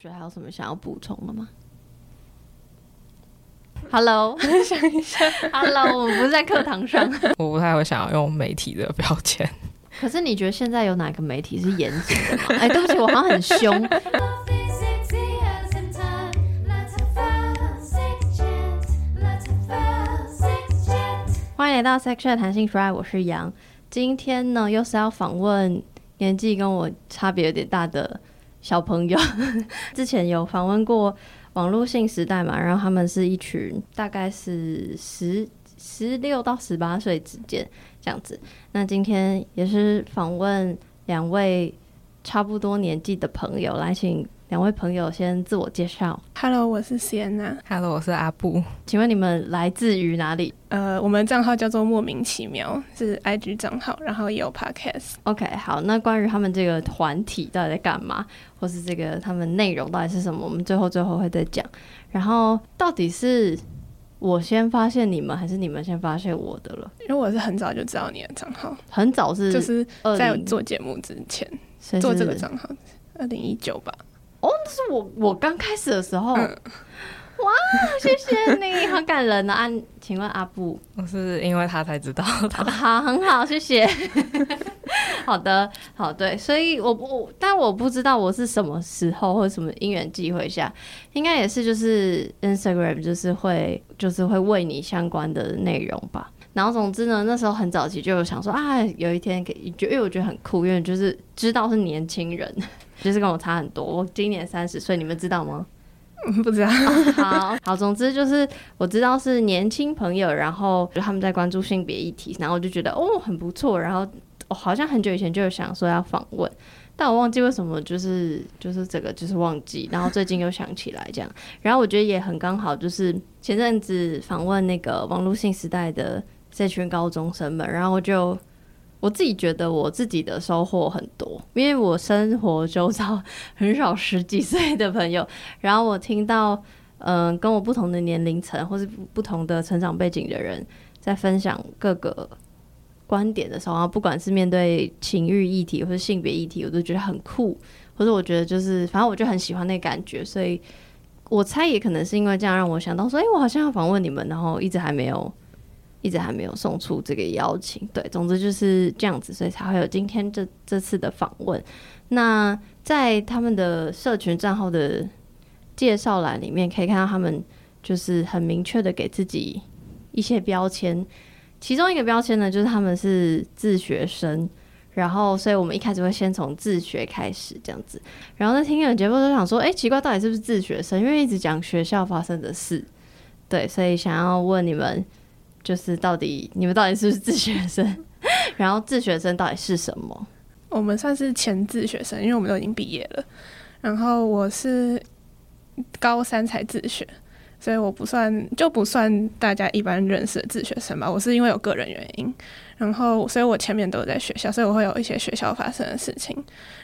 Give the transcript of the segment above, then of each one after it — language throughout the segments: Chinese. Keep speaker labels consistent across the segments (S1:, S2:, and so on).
S1: 觉得还有什么想要补充的吗？Hello，
S2: 想一下
S1: ，Hello，我们不是在课堂上。
S2: 我不太会想要用媒体的标签。
S1: 可是你觉得现在有哪个媒体是严谨的吗？哎，对不起，我好像很凶。欢迎来到 Section 弹性 Fry，我是杨。今天呢，又是要访问年纪跟我差别有点大的。小朋友 之前有访问过网络性时代嘛，然后他们是一群大概是十十六到十八岁之间这样子。那今天也是访问两位差不多年纪的朋友，来请。两位朋友先自我介绍。
S3: Hello，我是 Sienna。
S2: Hello，我是阿布。
S1: 请问你们来自于哪里？
S3: 呃，我们账号叫做莫名其妙，是 IG 账号，然后也有 Podcast。
S1: OK，好，那关于他们这个团体到底在干嘛，或是这个他们内容到底是什么，我们最后最后会再讲。然后到底是我先发现你们，还是你们先发现我的了？
S3: 因为我是很早就知道你的账号，
S1: 很早是
S3: 就是在做节目之前做这个账号，二零一九吧。
S1: 哦，那是我我刚开始的时候，哇，谢谢你 好感人啊！请问阿布，
S2: 我是因为他才知道的。
S1: 好，很好，谢谢。好的，好对，所以我不，但我不知道我是什么时候或者什么因缘机会下，应该也是就是 Instagram 就是会就是会为你相关的内容吧。然后总之呢，那时候很早期就有想说啊，有一天可以，就因为我觉得很酷，因为就是知道是年轻人。就是跟我差很多，我今年三十岁，你们知道吗？
S3: 不知道。
S1: 好 好，总之就是我知道是年轻朋友，然后就他们在关注性别议题，然后我就觉得哦很不错，然后我好像很久以前就有想说要访问，但我忘记为什么，就是就是这个就是忘记，然后最近又想起来这样，然后我觉得也很刚好，就是前阵子访问那个网络性时代的这群高中生们，然后我就。我自己觉得我自己的收获很多，因为我生活周遭很少十几岁的朋友，然后我听到嗯跟我不同的年龄层或是不同的成长背景的人在分享各个观点的时候，不管是面对情欲议题或者性别议题，我都觉得很酷，或者我觉得就是反正我就很喜欢那感觉，所以我猜也可能是因为这样让我想到说，哎，我好像要访问你们，然后一直还没有。一直还没有送出这个邀请，对，总之就是这样子，所以才会有今天这这次的访问。那在他们的社群账号的介绍栏里面，可以看到他们就是很明确的给自己一些标签。其中一个标签呢，就是他们是自学生，然后，所以我们一开始会先从自学开始这样子。然后在听了节目都想说，哎，奇怪，到底是不是自学生？因为一直讲学校发生的事，对，所以想要问你们。就是到底你们到底是不是自学生？然后自学生到底是什么？
S3: 我们算是前自学生，因为我们都已经毕业了。然后我是高三才自学。所以我不算就不算大家一般认识的自学生吧，我是因为有个人原因，然后所以我前面都在学校，所以我会有一些学校发生的事情。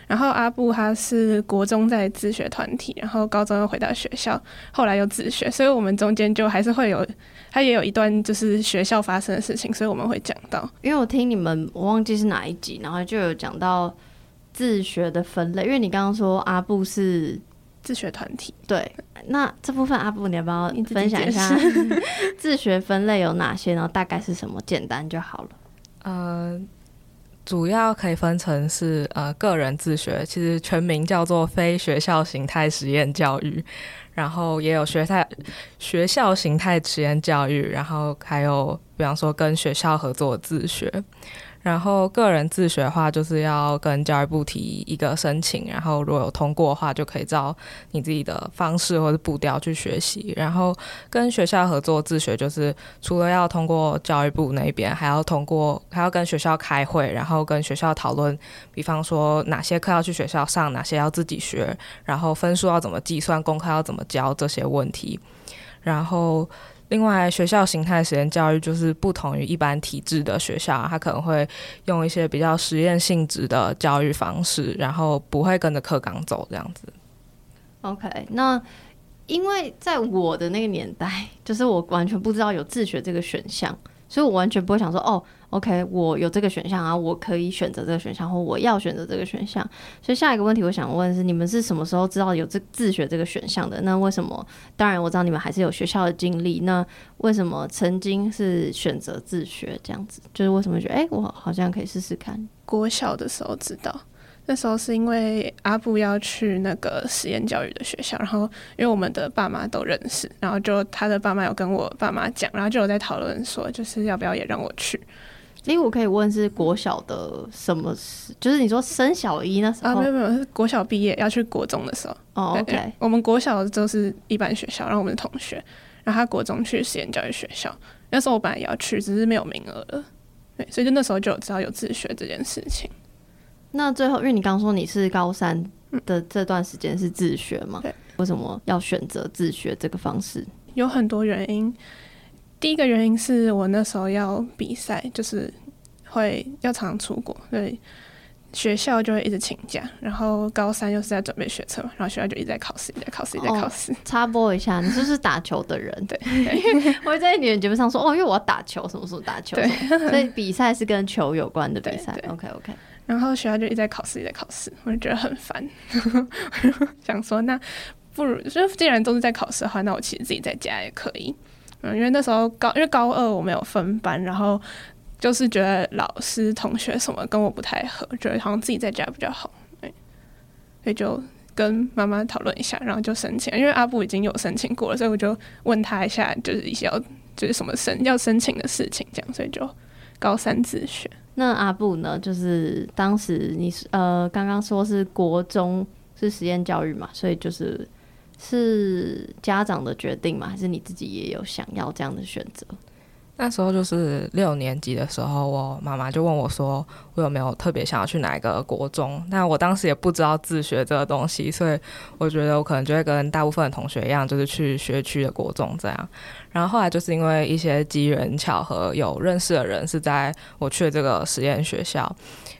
S3: 然后阿布他是国中在自学团体，然后高中又回到学校，后来又自学，所以我们中间就还是会有他也有一段就是学校发生的事情，所以我们会讲到。
S1: 因为我听你们我忘记是哪一集，然后就有讲到自学的分类，因为你刚刚说阿布是。
S3: 自学团体
S1: 对，那这部分阿布你要不要分享一下 自学分类有哪些然后？大概是什么？简单就好了。
S2: 呃，主要可以分成是呃个人自学，其实全名叫做非学校形态实验教育，然后也有学态学校形态实验教育，然后还有比方说跟学校合作自学。然后个人自学的话，就是要跟教育部提一个申请，然后如果有通过的话，就可以照你自己的方式或者步调去学习。然后跟学校合作自学，就是除了要通过教育部那边，还要通过还要跟学校开会，然后跟学校讨论，比方说哪些课要去学校上，哪些要自己学，然后分数要怎么计算，功课要怎么教这些问题，然后。另外，学校形态实验教育就是不同于一般体制的学校，它可能会用一些比较实验性质的教育方式，然后不会跟着课纲走这样子。
S1: OK，那因为在我的那个年代，就是我完全不知道有自学这个选项，所以我完全不会想说哦，OK，我有这个选项啊，我可以选择这个选项，或我要选择这个选项。所以下一个问题我想问是，你们是什么时候知道有这自学这个选项的？那为什么？当然我知道你们还是有学校的经历，那为什么曾经是选择自学这样子？就是为什么觉得哎，我好像可以试试看？
S3: 国小的时候知道。那时候是因为阿布要去那个实验教育的学校，然后因为我们的爸妈都认识，然后就他的爸妈有跟我爸妈讲，然后就有在讨论说，就是要不要也让我去。
S1: 因为我可以问是国小的什么事？就是你说升小一那时候
S3: 啊？没有没有，是国小毕业要去国中的时候。
S1: 哦，OK。
S3: 我们国小都是一般学校，然后我们的同学，然后他国中去实验教育学校，那时候我本来也要去，只是没有名额了。对，所以就那时候就有知道有自学这件事情。
S1: 那最后，因为你刚说你是高三的这段时间是自学嘛？
S3: 对。
S1: 为什么要选择自学这个方式？
S3: 有很多原因。第一个原因是我那时候要比赛，就是会要常出国，所以学校就会一直请假。然后高三又是在准备学车，然后学校就一直在考试，一直在考试，一直在考试。
S1: 插播一下，你是不是打球的人？
S3: 对。
S1: 我会在你的节目上说，哦，因为我要打球，什么时候打球？
S3: 对。
S1: 所以比赛是跟球有关的比赛。OK，OK。
S3: 然后学校就一直在考试，一直在考试，我就觉得很烦。想说，那不如就既然都是在考试的话，那我其实自己在家也可以。嗯，因为那时候高，因为高二我没有分班，然后就是觉得老师、同学什么跟我不太合，觉得好像自己在家比较好。对，所以就跟妈妈讨论一下，然后就申请。因为阿布已经有申请过了，所以我就问他一下，就是一些要就是什么申要申请的事情，这样，所以就高三自学。
S1: 那阿布呢？就是当时你是呃，刚刚说是国中是实验教育嘛，所以就是是家长的决定嘛，还是你自己也有想要这样的选择？
S2: 那时候就是六年级的时候，我妈妈就问我说：“我有没有特别想要去哪一个国中？”那我当时也不知道自学这个东西，所以我觉得我可能就会跟大部分的同学一样，就是去学区的国中这样。然后后来就是因为一些机缘巧合，有认识的人是在我去的这个实验学校。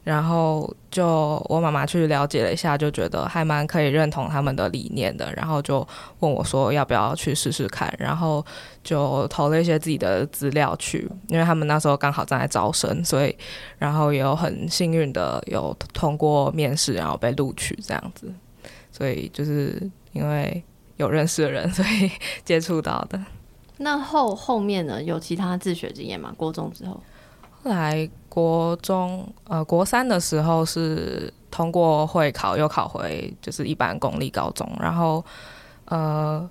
S2: 然后就我妈妈去了解了一下，就觉得还蛮可以认同他们的理念的，然后就问我说要不要去试试看，然后就投了一些自己的资料去，因为他们那时候刚好正在招生，所以然后也有很幸运的有通过面试，然后被录取这样子，所以就是因为有认识的人，所以 接触到的。
S1: 那后后面呢？有其他自学经验吗？国中之后？
S2: 后来国中呃国三的时候是通过会考，又考回就是一般公立高中，然后呃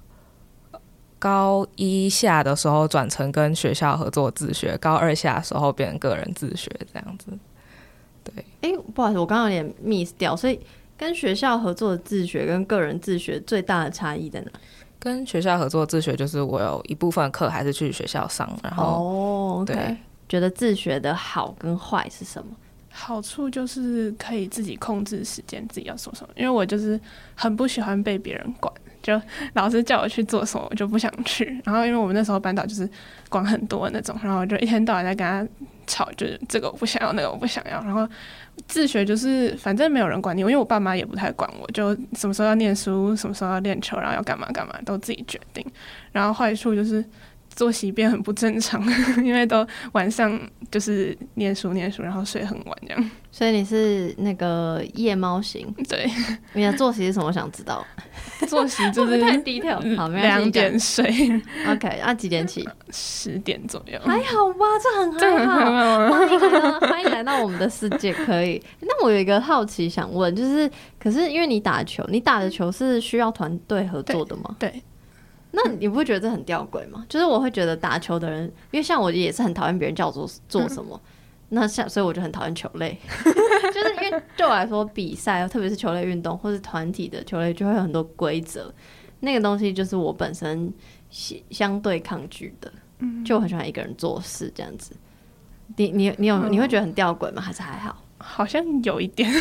S2: 高一下的时候转成跟学校合作自学，高二下的时候变成个人自学这样子。对，
S1: 哎，不好意思，我刚刚有点 miss 掉，所以跟学校合作的自学跟个人自学最大的差异在哪？
S2: 跟学校合作自学就是我有一部分课还是去学校上，然后
S1: 哦，对。觉得自学的好跟坏是什么？
S3: 好处就是可以自己控制时间，自己要做什么。因为我就是很不喜欢被别人管，就老师叫我去做什么，我就不想去。然后因为我们那时候班导就是管很多那种，然后我就一天到晚在跟他吵，就是这个我不想要，那个我不想要。然后自学就是反正没有人管你，因为我爸妈也不太管我，就什么时候要念书，什么时候要练球，然后要干嘛干嘛都自己决定。然后坏处就是。作息变很不正常，因为都晚上就是念书念书，然后睡很晚这样。
S1: 所以你是那个夜猫型？
S3: 对。
S1: 你的作息是什么？我想知道。
S3: 作息就是
S1: 太低调。好，
S3: 两点睡。
S1: OK，那几点起？
S3: 十点左右。
S1: 还好吧，这很还好。欢迎来到欢迎来到我们的世界，可以。那我有一个好奇想问，就是可是因为你打球，你打的球是需要团队合作的吗？
S3: 对。
S1: 那你不会觉得这很吊诡吗？就是我会觉得打球的人，因为像我也是很讨厌别人叫我做做什么，那像所以我就很讨厌球类，就是因为对我来说，比赛特别是球类运动或是团体的球类，就会有很多规则，那个东西就是我本身相相对抗拒的，就很喜欢一个人做事这样子。你你你有你会觉得很吊诡吗？还是还好？
S3: 好像有一点，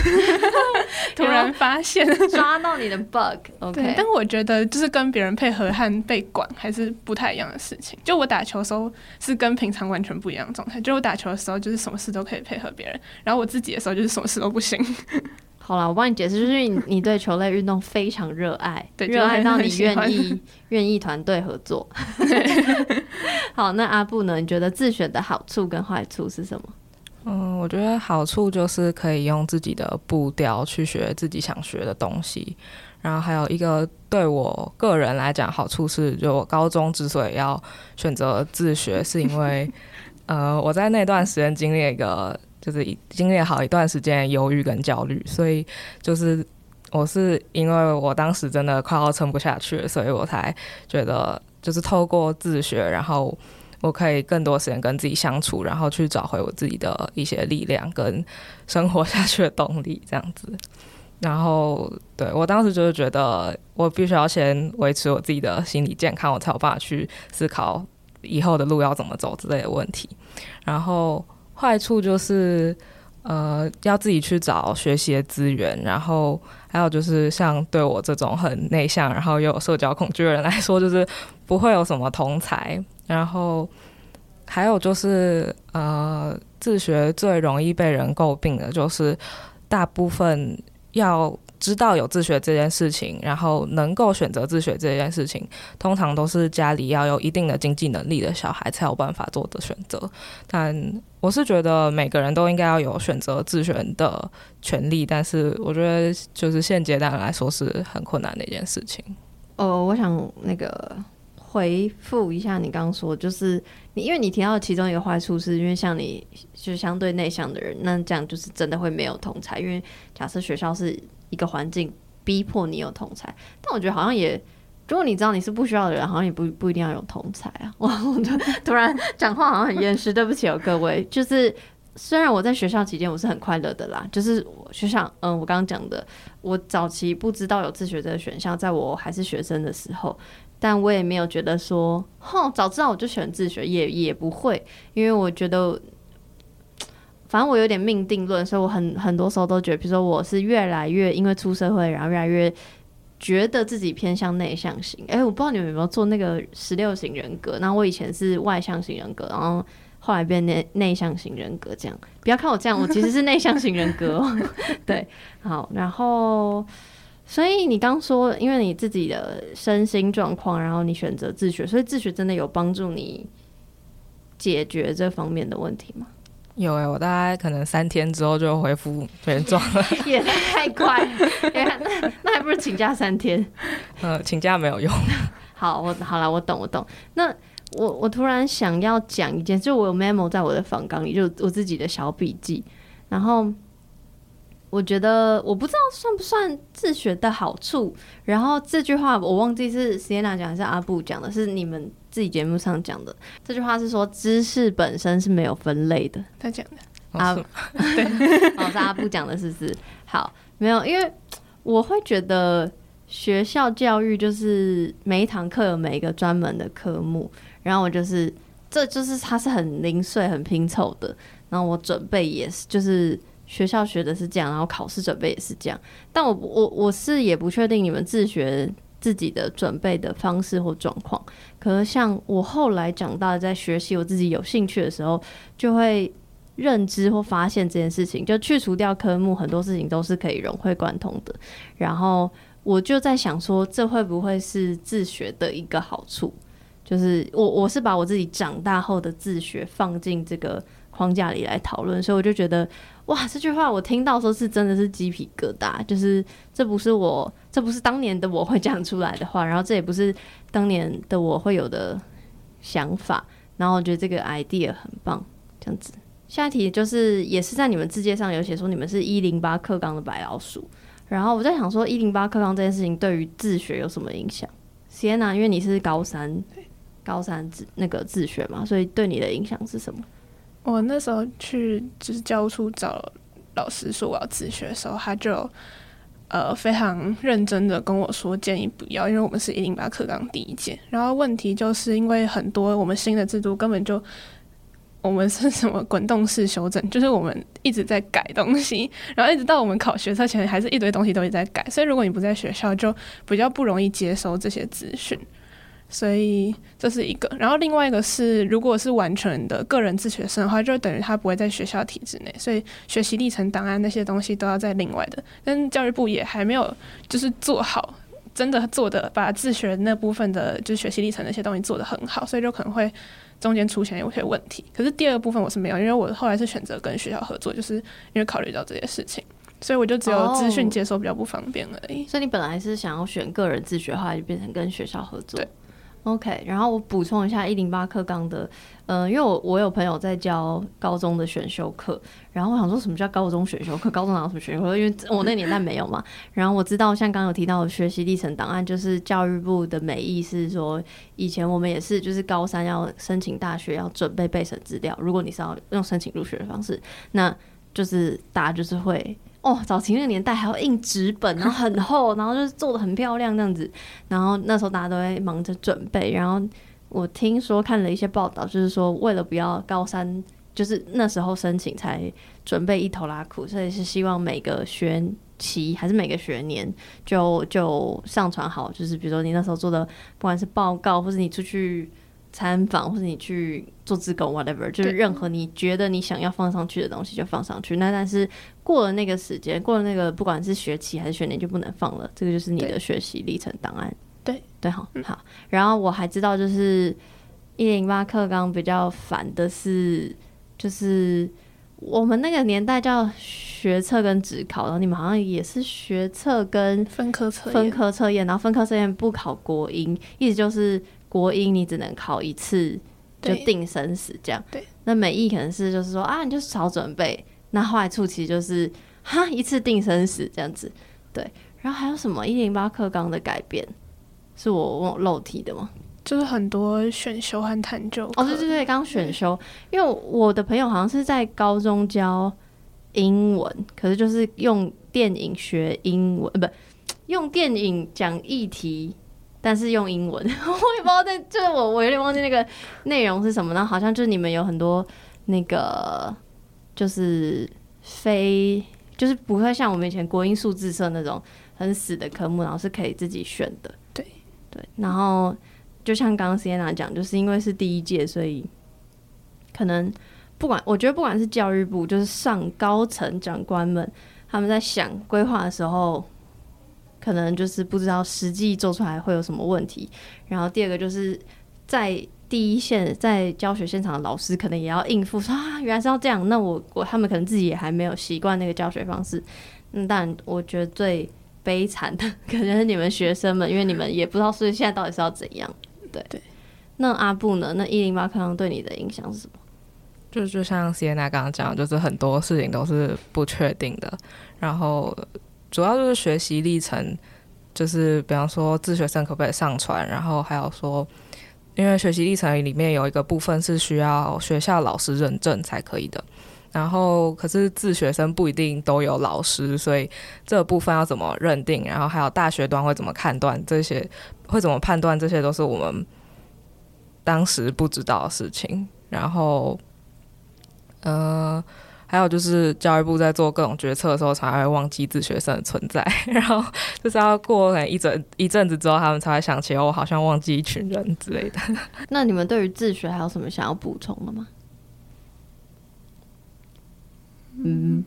S3: 突然发现
S1: 抓到你的 bug，OK。
S3: 但我觉得就是跟别人配合和被管还是不太一样的事情。就我打球的时候是跟平常完全不一样的状态。就我打球的时候就是什么事都可以配合别人，然后我自己的时候就是什么事都不行。
S1: 好了，我帮你解释，就是你你对球类运动非常热爱，
S3: 对
S1: 热爱到你愿意愿意团队合作。好，那阿布呢？你觉得自选的好处跟坏处是什么？
S2: 嗯，我觉得好处就是可以用自己的步调去学自己想学的东西，然后还有一个对我个人来讲好处是，就我高中之所以要选择自学，是因为 呃我在那段时间经历了一个就是经历好一段时间的忧郁跟焦虑，所以就是我是因为我当时真的快要撑不下去了，所以我才觉得就是透过自学，然后。我可以更多时间跟自己相处，然后去找回我自己的一些力量跟生活下去的动力，这样子。然后，对我当时就是觉得，我必须要先维持我自己的心理健康，我才有办法去思考以后的路要怎么走之类的问题。然后坏处就是，呃，要自己去找学习的资源，然后还有就是像对我这种很内向，然后又有社交恐惧的人来说，就是不会有什么同才。然后还有就是，呃，自学最容易被人诟病的就是，大部分要知道有自学这件事情，然后能够选择自学这件事情，通常都是家里要有一定的经济能力的小孩才有办法做的选择。但我是觉得每个人都应该要有选择自学的权利，但是我觉得就是现阶段来说是很困难的一件事情。
S1: 哦，我想那个回复一下你刚刚说，就是你因为你提到其中一个坏处，是因为像你就是相对内向的人，那这样就是真的会没有同才，因为假设学校是一个环境逼迫你有同才，但我觉得好像也。如果你知道你是不需要的人，好像也不不一定要有同才啊。我我就突然讲话好像很厌世，对不起哦各位。就是虽然我在学校期间我是很快乐的啦，就是我学校嗯我刚刚讲的，我早期不知道有自学这个选项，在我还是学生的时候，但我也没有觉得说，哼，早知道我就选自学，也也不会，因为我觉得，反正我有点命定论，所以我很很多时候都觉得，比如说我是越来越因为出社会，然后越来越觉得自己偏向内向型。诶，我不知道你们有没有做那个十六型人格，然后我以前是外向型人格，然后。后来变内内向型人格，这样不要看我这样，我其实是内向型人格、哦。对，好，然后所以你刚说，因为你自己的身心状况，然后你选择自学，所以自学真的有帮助你解决这方面的问题吗？
S2: 有哎、欸我大概可能三天之后就恢复原状了。
S1: 也太快那那还不如请假三天。
S2: 呃，请假没有用。
S1: 好，我好了，我懂，我懂。那我我突然想要讲一件，就我有 memo 在我的访纲里，就我自己的小笔记。然后我觉得我不知道算不算自学的好处。然后这句话我忘记是 Sienna 讲还是阿布讲的，是你们自己节目上讲的。这句话是说知识本身是没有分类的。
S3: 他讲的，
S1: 啊
S2: 对
S1: 哦，是阿布 讲的，是不是？好，没有，因为我会觉得学校教育就是每一堂课有每一个专门的科目，然后我就是这就是它是很零碎、很拼凑的，然后我准备也是，就是学校学的是这样，然后考试准备也是这样，但我我我是也不确定你们自学。自己的准备的方式或状况，可是像我后来长大，在学习我自己有兴趣的时候，就会认知或发现这件事情，就去除掉科目，很多事情都是可以融会贯通的。然后我就在想说，这会不会是自学的一个好处？就是我我是把我自己长大后的自学放进这个框架里来讨论，所以我就觉得哇，这句话我听到说是真的是鸡皮疙瘩，就是这不是我，这不是当年的我会讲出来的话，然后这也不是当年的我会有的想法，然后我觉得这个 idea 很棒，这样子。下一题就是也是在你们字界上有写说你们是一零八课纲的白老鼠，然后我在想说一零八课纲这件事情对于自学有什么影响？Sienna，因为你是高三，高三自那个自学嘛，所以对你的影响是什么？
S3: 我那时候去就是教务处找老师说我要自学的时候，他就呃非常认真的跟我说建议不要，因为我们是一零八课纲第一届，然后问题就是因为很多我们新的制度根本就。我们是什么滚动式修正？就是我们一直在改东西，然后一直到我们考学测前，还是一堆东西都一直在改。所以如果你不在学校，就比较不容易接收这些资讯。所以这是一个。然后另外一个是，如果是完全的个人自学生的话，就等于他不会在学校体制内，所以学习历程档案那些东西都要在另外的。但教育部也还没有就是做好，真的做的把自学那部分的，就是学习历程那些东西做得很好，所以就可能会中间出现有些问题。可是第二个部分我是没有，因为我后来是选择跟学校合作，就是因为考虑到这些事情。所以我就只有资讯接收比较不方便而已。
S1: 所以你本来是想要选个人自学，后来就变成跟学校合作。
S3: 对
S1: ，OK。然后我补充一下一零八课纲的，嗯，因为我我有朋友在教高中的选修课，然后我想说什么叫高中选修课？高中哪有什么选修课？因为我那年代没有嘛。然后我知道像刚刚有提到的学习历程档案，就是教育部的美意是说，以前我们也是就是高三要申请大学要准备备审资料，如果你是要用申请入学的方式，那就是大家就是会。哦，早期那个年代还要印纸本，然后很厚，然后就是做的很漂亮这样子。然后那时候大家都会忙着准备。然后我听说看了一些报道，就是说为了不要高三，就是那时候申请才准备一头拉苦，所以是希望每个学期还是每个学年就就上传好，就是比如说你那时候做的不管是报告，或者你出去。参访或者你去做自贡，whatever，就是任何你觉得你想要放上去的东西就放上去。那但是过了那个时间，过了那个不管是学期还是学年就不能放了。这个就是你的学习历程档案。
S3: 对
S1: 对，好好。然后我还知道，就是一零八课纲比较烦的是，就是我们那个年代叫学测跟职考，然后你们好像也是学测跟
S3: 分科测
S1: 分科测验，然后分科测验不考国英，意思就是。国英你只能考一次就定生死这样，
S3: 对。
S1: 那美艺可能是就是说啊，你就少准备。那坏处其实就是哈一次定生死这样子，对。然后还有什么一零八课纲的改变，是我忘漏题的吗？
S3: 就是很多选修和探究。
S1: 哦，对对对，刚选修，因为我的朋友好像是在高中教英文，可是就是用电影学英文，不，用电影讲议题。但是用英文，我也不知道，但就是我我有点忘记那个内容是什么呢？好像就是你们有很多那个就是非就是不会像我们以前国英数字社那种很死的科目，然后是可以自己选的。
S3: 对
S1: 对，然后就像刚刚 Sienna 讲，就是因为是第一届，所以可能不管我觉得不管是教育部，就是上高层长官们他们在想规划的时候。可能就是不知道实际做出来会有什么问题，然后第二个就是在第一线在教学现场的老师可能也要应付说啊，原来是要这样，那我我他们可能自己也还没有习惯那个教学方式。嗯，但我觉得最悲惨的可能是你们学生们，因为你们也不知道是现在到底是要怎样。对
S3: 对。
S1: 那阿布呢？那一零八课堂对你的影响是什么？
S2: 就就像 c n 刚刚讲，就是很多事情都是不确定的，然后。主要就是学习历程，就是比方说自学生可不可以上传，然后还有说，因为学习历程里面有一个部分是需要学校老师认证才可以的，然后可是自学生不一定都有老师，所以这部分要怎么认定，然后还有大学端会怎么判断这些，会怎么判断这些都是我们当时不知道的事情，然后，呃。还有就是教育部在做各种决策的时候，才会忘记自学生的存在，然后就是要过一整一阵子之后，他们才会想起我好像忘记一群人之类的。
S1: 那你们对于自学还有什么想要补充的吗？嗯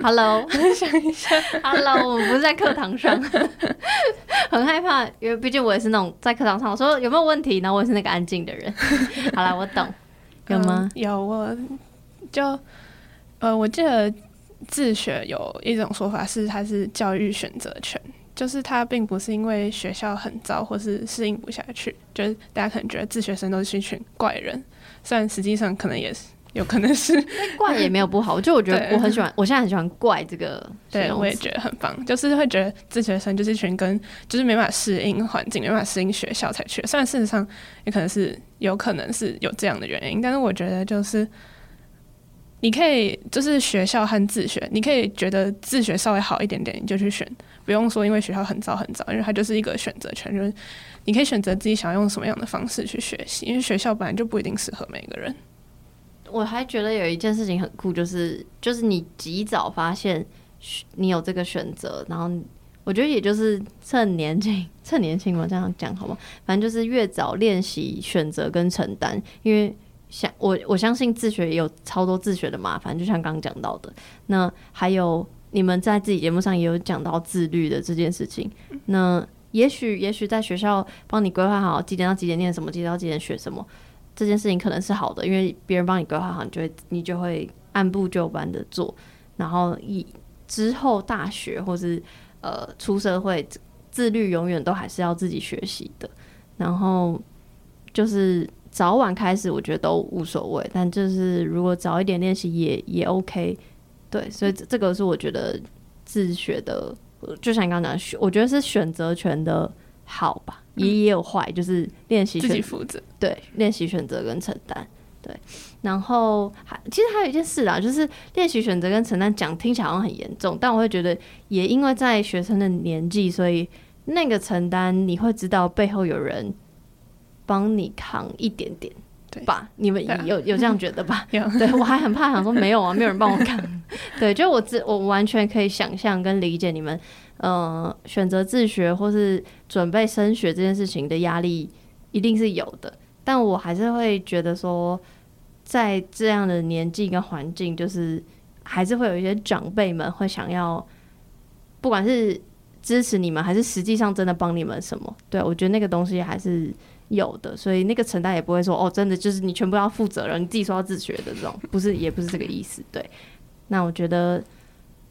S1: ，Hello，
S3: 想一下
S1: ，Hello，我们不是在课堂上，很害怕，因为毕竟我也是那种在课堂上，我说有没有问题，然后我也是那个安静的人。好了，我懂，有吗？
S3: 有，我就。呃，我记得自学有一种说法是，它是教育选择权，就是它并不是因为学校很糟或是适应不下去，就是大家可能觉得自学生都是一群怪人，虽然实际上可能也是有可能是
S1: 怪也没有不好，就我觉得我很喜欢，我现在很喜欢怪这个，
S3: 对我也觉得很棒，就是会觉得自学生就是一群跟就是没办法适应环境、没办法适应学校才去，虽然事实上也可能是有可能是有这样的原因，但是我觉得就是。你可以就是学校和自学，你可以觉得自学稍微好一点点，你就去选，不用说因为学校很糟很糟，因为它就是一个选择权，就是你可以选择自己想要用什么样的方式去学习，因为学校本来就不一定适合每个人。
S1: 我还觉得有一件事情很酷，就是就是你及早发现你有这个选择，然后。我觉得也就是趁年轻，趁年轻嘛，这样讲好吗？反正就是越早练习选择跟承担，因为像我我相信自学也有超多自学的麻烦，就像刚刚讲到的。那还有你们在自己节目上也有讲到自律的这件事情。那也许也许在学校帮你规划好几点到几点念什么，几点到几点学什么，这件事情可能是好的，因为别人帮你规划好，你就会你就会按部就班的做，然后以之后大学或是呃出社会，自律永远都还是要自己学习的。然后就是早晚开始，我觉得都无所谓，但就是如果早一点练习也也 OK。对，所以这这个是我觉得自学的，就像你刚刚讲，选我觉得是选择权的好吧，也也有坏，就是练习
S3: 自己
S1: 选
S3: 负责。
S1: 对，练习选择跟承担。对，然后还其实还有一件事啦，就是练习选择跟承担讲听起来好像很严重，但我会觉得也因为在学生的年纪，所以那个承担你会知道背后有人帮你扛一点点，
S3: 对
S1: 吧？你们有有这样觉得吧？
S3: 有
S1: 对我还很怕，想说没有啊，没有人帮我扛。对，就我自我完全可以想象跟理解你们，呃，选择自学或是准备升学这件事情的压力一定是有的，但我还是会觉得说，在这样的年纪跟环境，就是还是会有一些长辈们会想要，不管是支持你们，还是实际上真的帮你们什么，对我觉得那个东西还是有的，所以那个承担也不会说哦，真的就是你全部要负责任，你自己说要自学的这种，不是，也不是这个意思。对，那我觉得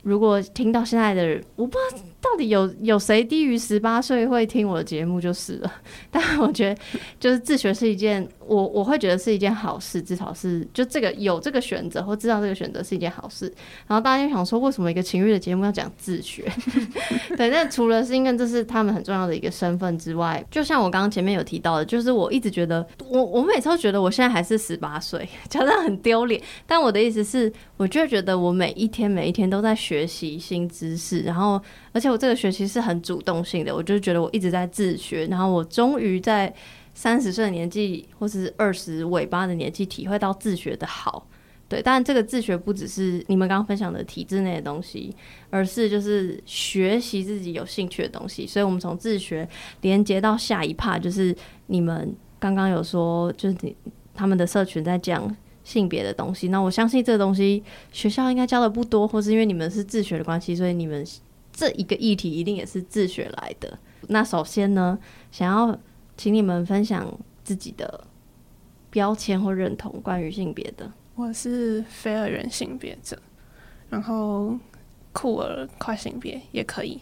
S1: 如果听到现在的人，我不知道到底有有谁低于十八岁会听我的节目就是了，但我觉得就是自学是一件，我我会觉得是一件好事，至少是就这个有这个选择或知道这个选择是一件好事。然后大家就想说，为什么一个情欲的节目要讲自学？对，那除了是因为这是他们很重要的一个身份之外，就像我刚刚前面有提到的，就是我一直觉得，我我每次都觉得我现在还是十八岁，讲得很丢脸。但我的意思是，我就觉得我每一天每一天都在学习新知识，然后而且我这个学期是很主动性的，我就觉得我一直在自学，然后我终于在三十岁的年纪或是二十尾巴的年纪体会到自学的好。对，当然这个自学不只是你们刚刚分享的体制内的东西，而是就是学习自己有兴趣的东西。所以我们从自学连接到下一趴，就是你们刚刚有说，就是你他们的社群在讲性别的东西。那我相信这个东西学校应该教的不多，或是因为你们是自学的关系，所以你们这一个议题一定也是自学来的。那首先呢，想要请你们分享自己的标签或认同关于性别的。
S3: 我是非二元性别者，然后酷儿跨性别也可以。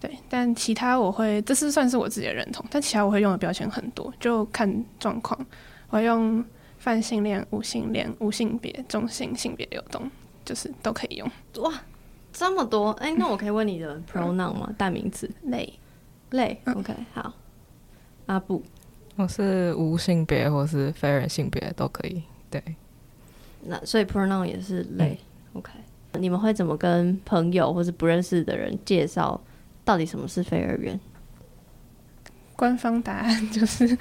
S3: 对，但其他我会，这是算是我自己的认同，但其他我会用的标签很多，就看状况。我会用泛性恋、无性恋、无性别、中性、性别流动，就是都可以用。
S1: 哇，这么多！哎、那我可以问你的 pronoun 吗？代名词
S3: 类
S1: 类。OK，好。阿布，
S2: 我是无性别或是非人性别都可以。对，
S1: 那所以 pronoun 也是类。OK，你们会怎么跟朋友或是不认识的人介绍到底什么是非二元？
S3: 官方答案就是，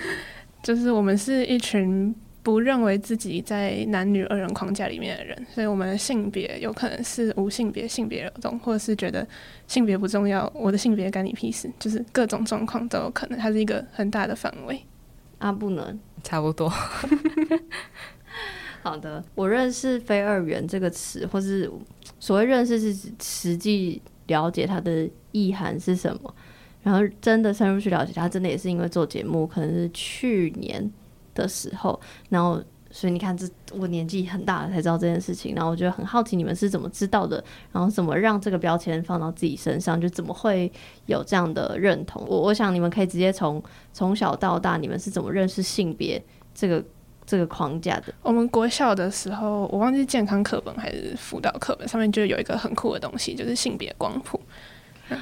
S3: 就是我们是一群不认为自己在男女二人框架里面的人，所以我们的性别有可能是无性别、性别流动，或者是觉得性别不重要，我的性别干你屁事，就是各种状况都有可能，它是一个很大的范围。
S1: 啊，不能？
S2: 差不多。
S1: 好的，我认识“非二元”这个词，或是所谓认识是指实际了解它的意涵是什么，然后真的深入去了解它，真的也是因为做节目，可能是去年的时候，然后所以你看这我年纪很大了才知道这件事情，然后我觉得很好奇你们是怎么知道的，然后怎么让这个标签放到自己身上，就怎么会有这样的认同？我我想你们可以直接从从小到大，你们是怎么认识性别这个这个框架的？
S3: 我们国小的时候，我忘记健康课本还是辅导课本上面就有一个很酷的东西，就是性别光谱。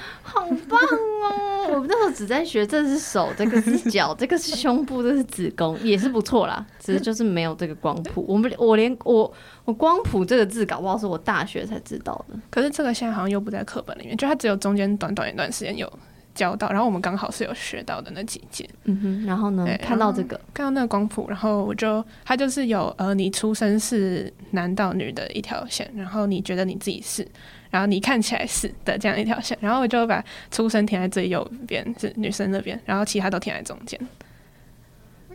S1: 好棒哦！我们那时候只在学，这是手，这个是脚，这个是胸部，这是子宫，也是不错啦。只是就是没有这个光谱，我们我连我我光谱这个字，搞不好是我大学才知道的。
S3: 可是这个现在好像又不在课本里面，就它只有中间短短一段时间有教到，然后我们刚好是有学到的那几件。
S1: 嗯哼，然后呢
S3: 对，
S1: 看到这个，
S3: 看到那个光谱，然后我就它就是有呃，你出生是男到女的一条线，然后你觉得你自己是，然后你看起来是的这样一条线，然后我就把出生填在最右边是女生那边，然后其他都填在中间。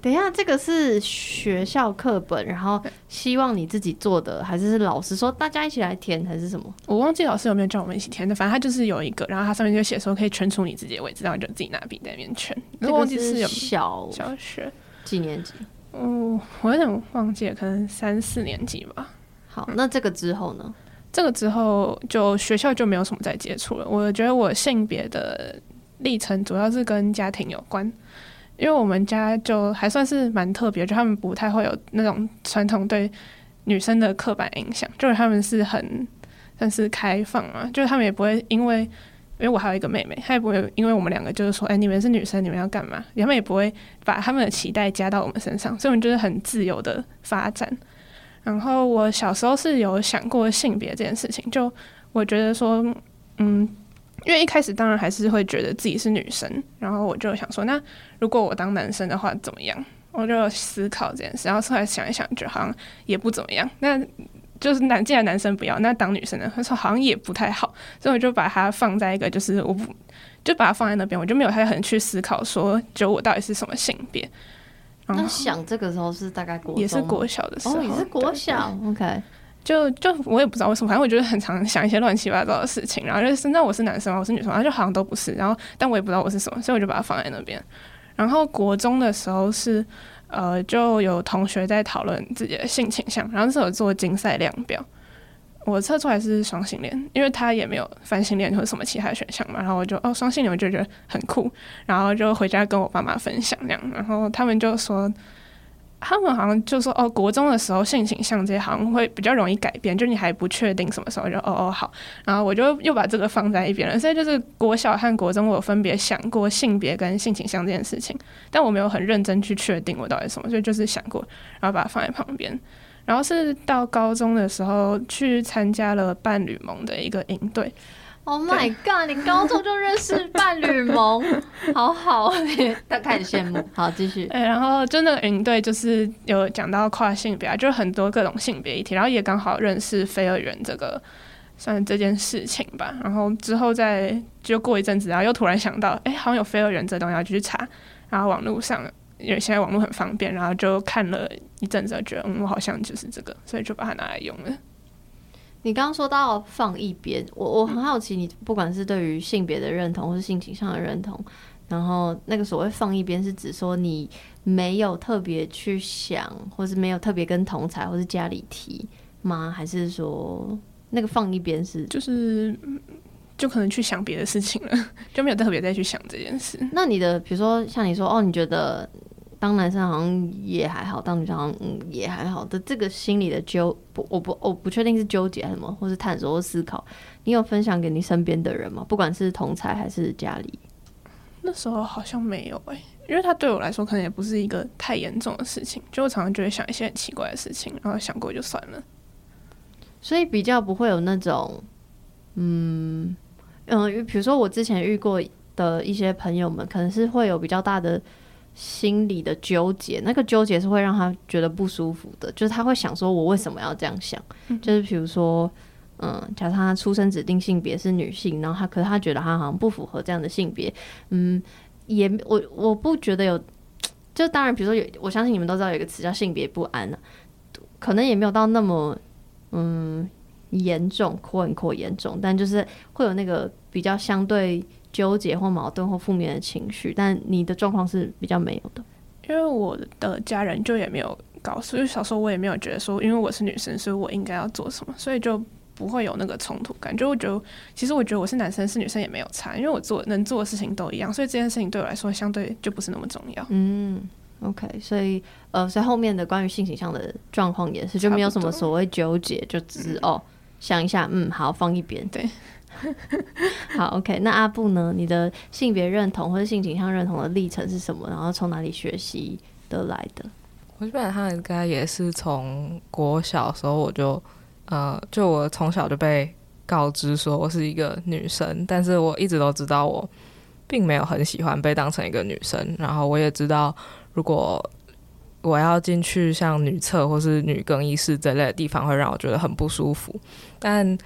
S1: 等一下，这个是学校课本，然后希望你自己做的，还是是老师说大家一起来填，还是什么？
S3: 我忘记老师有没有叫我们一起填的，反正他就是有一个，然后它上面就写说可以圈出你自己的位置，然后你就自己拿笔在那边圈。
S1: 这个
S3: 我忘记是有
S1: 小
S3: 小学，
S1: 几年级？
S3: 嗯，我有点忘记了，可能三四年级吧。
S1: 好，那这个之后呢？
S3: 这个之后就学校就没有什么再接触了。我觉得我性别的历程主要是跟家庭有关，因为我们家就还算是蛮特别，就他们不太会有那种传统对女生的刻板印象，就是他们是很算是开放啊，就是他们也不会因为。因为我还有一个妹妹，她也不会因为我们两个就是说，哎，你们是女生，你们要干嘛？他们也不会把他们的期待加到我们身上，所以我们就是很自由的发展。然后我小时候是有想过性别这件事情，就我觉得说，嗯，因为一开始当然还是会觉得自己是女生，然后我就想说，那如果我当男生的话怎么样？我就思考这件事，然后后来想一想，就好像也不怎么样。那就是男，既然男生不要，那当女生呢？他说好像也不太好，所以我就把它放在一个，就是我不就把它放在那边，我就没有太很去思考说，就我到底是什么性别。然
S1: 那
S3: 后
S1: 想这个时候是大概国
S3: 也是国小的时候，
S1: 哦，也是国
S3: 对
S1: 小，OK。
S3: 就就我也不知道为什么，反正我觉得很常想一些乱七八糟的事情，然后就是那我是男生吗？我是女生吗？就好像都不是，然后但我也不知道我是什么，所以我就把它放在那边。然后国中的时候是呃，就有同学在讨论自己的性倾向，然后那时候有做竞赛量表，我测出来是双性恋，因为他也没有泛性恋或者什么其他选项嘛，然后我就哦双性恋，我就觉得很酷，然后就回家跟我爸妈分享那样，然后他们就说。他们好像就说哦，国中的时候性倾向这些好像会比较容易改变，就你还不确定什么时候就哦哦好，然后我就又把这个放在一边了。所以就是国小和国中，我分别想过性别跟性倾向这件事情，但我没有很认真去确定我到底什么，所以就是想过，然后把它放在旁边。然后是到高中的时候去参加了伴侣盟的一个营队
S1: ，Oh my god！你高中就认识伴侣盟，好好，他开始羡慕。好，继续。
S3: 哎，然后就那个营队就是有讲到跨性别啊，就很多各种性别议题，然后也刚好认识非二元这个算这件事情吧。然后之后再就过一阵子，然后又突然想到，哎，好像有非二元这东西要去查，然后网络上因为现在网络很方便，然后就看了一阵子，觉得嗯，我好像就是这个，所以就把它拿来用了。
S1: 你刚刚说到放一边，我我很好奇，你不管是对于性别的认同，或是性倾向的认同，然后那个所谓放一边，是指说你没有特别去想，或是没有特别跟同才或是家里提吗？还是说那个放一边是？
S3: 就是嗯就可能去想别的事情了，就没有特别再去想这件事。
S1: 那你的比如说像你说哦，你觉得当男生好像也还好，当女生好像嗯也还好的这个心理的纠不，我不我不确定是纠结还是什么，或是探索或思考，你有分享给你身边的人吗？不管是同才还是家里。
S3: 那时候好像没有哎、因为他对我来说可能也不是一个太严重的事情，就我常常就会想一些很奇怪的事情，然后想过就算了。
S1: 所以比较不会有那种，嗯嗯，比如说我之前遇过的一些朋友们，可能是会有比较大的心理的纠结，那个纠结是会让他觉得不舒服的，就是他会想说，我为什么要这样想？就是比如说，嗯，假设他出生指定性别是女性，然后他可是他觉得他好像不符合这样的性别，嗯，也我我不觉得有，就当然，比如说有，我相信你们都知道有一个词叫性别不安啊，可能也没有到那么。嗯，严重，或很扩严重，但就是会有那个比较相对纠结或矛盾或负面的情绪，但你的状况是比较没有的。
S3: 因为我的家人就也没有告诉，因为小时候我也没有觉得说，因为我是女生，所以我应该要做什么，所以就不会有那个冲突感。就我觉得，其实我觉得我是男生是女生也没有差，因为我做能做的事情都一样，所以这件事情对我来说相对就不是那么重要。
S1: 嗯，OK，所以呃，所以后面的关于性倾向的状况也是，就没有什么所谓纠结，就只是、哦想一下，嗯，好，放一边。
S3: 对，
S1: 好，OK。那阿布呢？你的性别认同或者性倾向认同的历程是什么？然后从哪里学习得来的？
S2: 我基本上应该也是从国小时候我就，呃，就我从小就被告知说我是一个女生，但是我一直都知道我并没有很喜欢被当成一个女生，然后我也知道，如果我要进去像女厕或是女更衣室这类的地方，会让我觉得很不舒服。但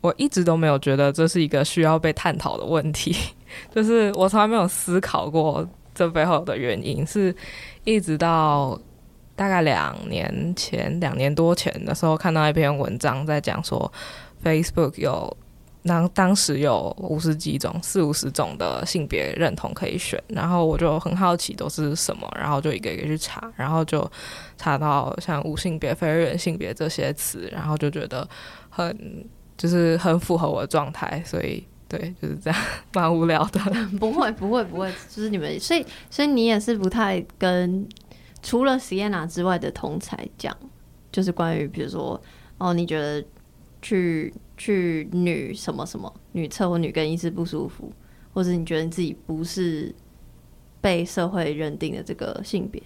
S2: 我一直都没有觉得这是一个需要被探讨的问题，就是我从来没有思考过这背后的原因，是一直到大概两年前、两年多前的时候，看到一篇文章在讲说，Facebook 有。当当时有五十几种、四五十种的性别认同可以选，然后我就很好奇都是什么，然后就一个一个去查，然后就查到像无性别、非二元性别这些词，然后就觉得很就是很符合我的状态，所以对就是这样，蛮无聊的。
S1: 不会不会不会，就是你们，所以所以你也是不太跟除了 Sienna 之外的同才讲，就是关于比如说哦，你觉得去。去女什么什么女厕或女更衣室不舒服，或者你觉得你自己不是被社会认定的这个性别，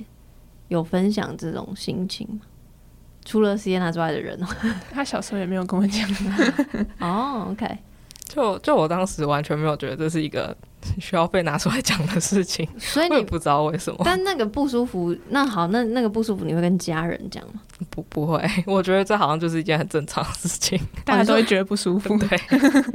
S1: 有分享这种心情吗？除了 Sienna 之外的人，
S3: 他小时候也没有跟我讲。
S1: 哦，OK。
S2: 就就我当时完全没有觉得这是一个 需要被拿出来讲的事情，
S1: 所以
S2: 你不知道为什么。
S1: 但那个不舒服，那好，那那个不舒服，你会跟家人讲吗？
S2: 不，不会。我觉得这好像就是一件很正常的事情，
S3: 大家都会觉得不舒服。
S2: 对。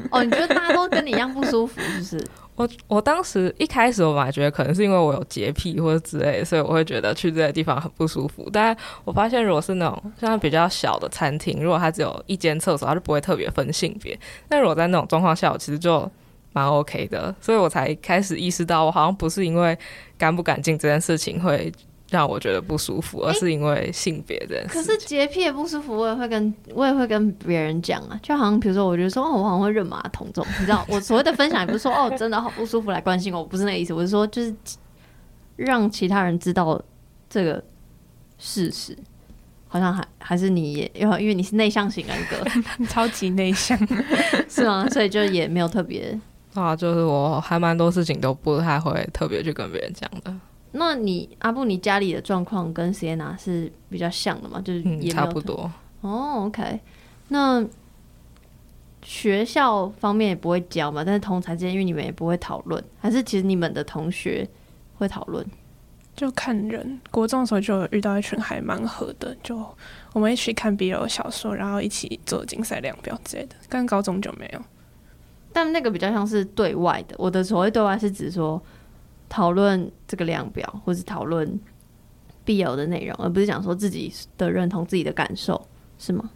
S1: 哦，你觉得大家都跟你一样不舒服，是不是？
S2: 我我当时一开始我嘛觉得可能是因为我有洁癖或者之类，所以我会觉得去这些地方很不舒服。但我发现如果是那种像比较小的餐厅，如果它只有一间厕所，它就不会特别分性别。那如果在那种状况下，我其实就蛮 OK 的，所以我才开始意识到，我好像不是因为干不干净这件事情会。让我觉得不舒服，而是因为性别的。
S1: 可是洁癖也不舒服，我也会跟我也会跟别人讲啊，就好像比如说，我觉得说哦，我好像会认马桶这种，你知道，我所谓的分享也不是说哦，真的好不舒服来关心我，不是那个意思，我是说就是让其他人知道这个事实。好像还还是你也，因为因为你是内向型人格，
S3: 超级内向，
S1: 是吗？所以就也没有特别
S2: 啊，就是我还蛮多事情都不太会特别去跟别人讲的。
S1: 那你阿布，你家里的状况跟 Sienna 是比较像的嘛？就是也
S2: 差不多。
S1: 哦，OK。那学校方面也不会教嘛？但是同才之间，因为你们也不会讨论，还是其实你们的同学会讨论？
S3: 就看人。国中的时候就遇到一群还蛮合的，就我们一起看 BL 小说，然后一起做竞赛量表之类的。但高中就没有。
S1: 但那个比较像是对外的。我的所谓对外是指说。讨论这个量表，或是讨论必有的内容，而不是讲说自己的认同、自己的感受，是吗？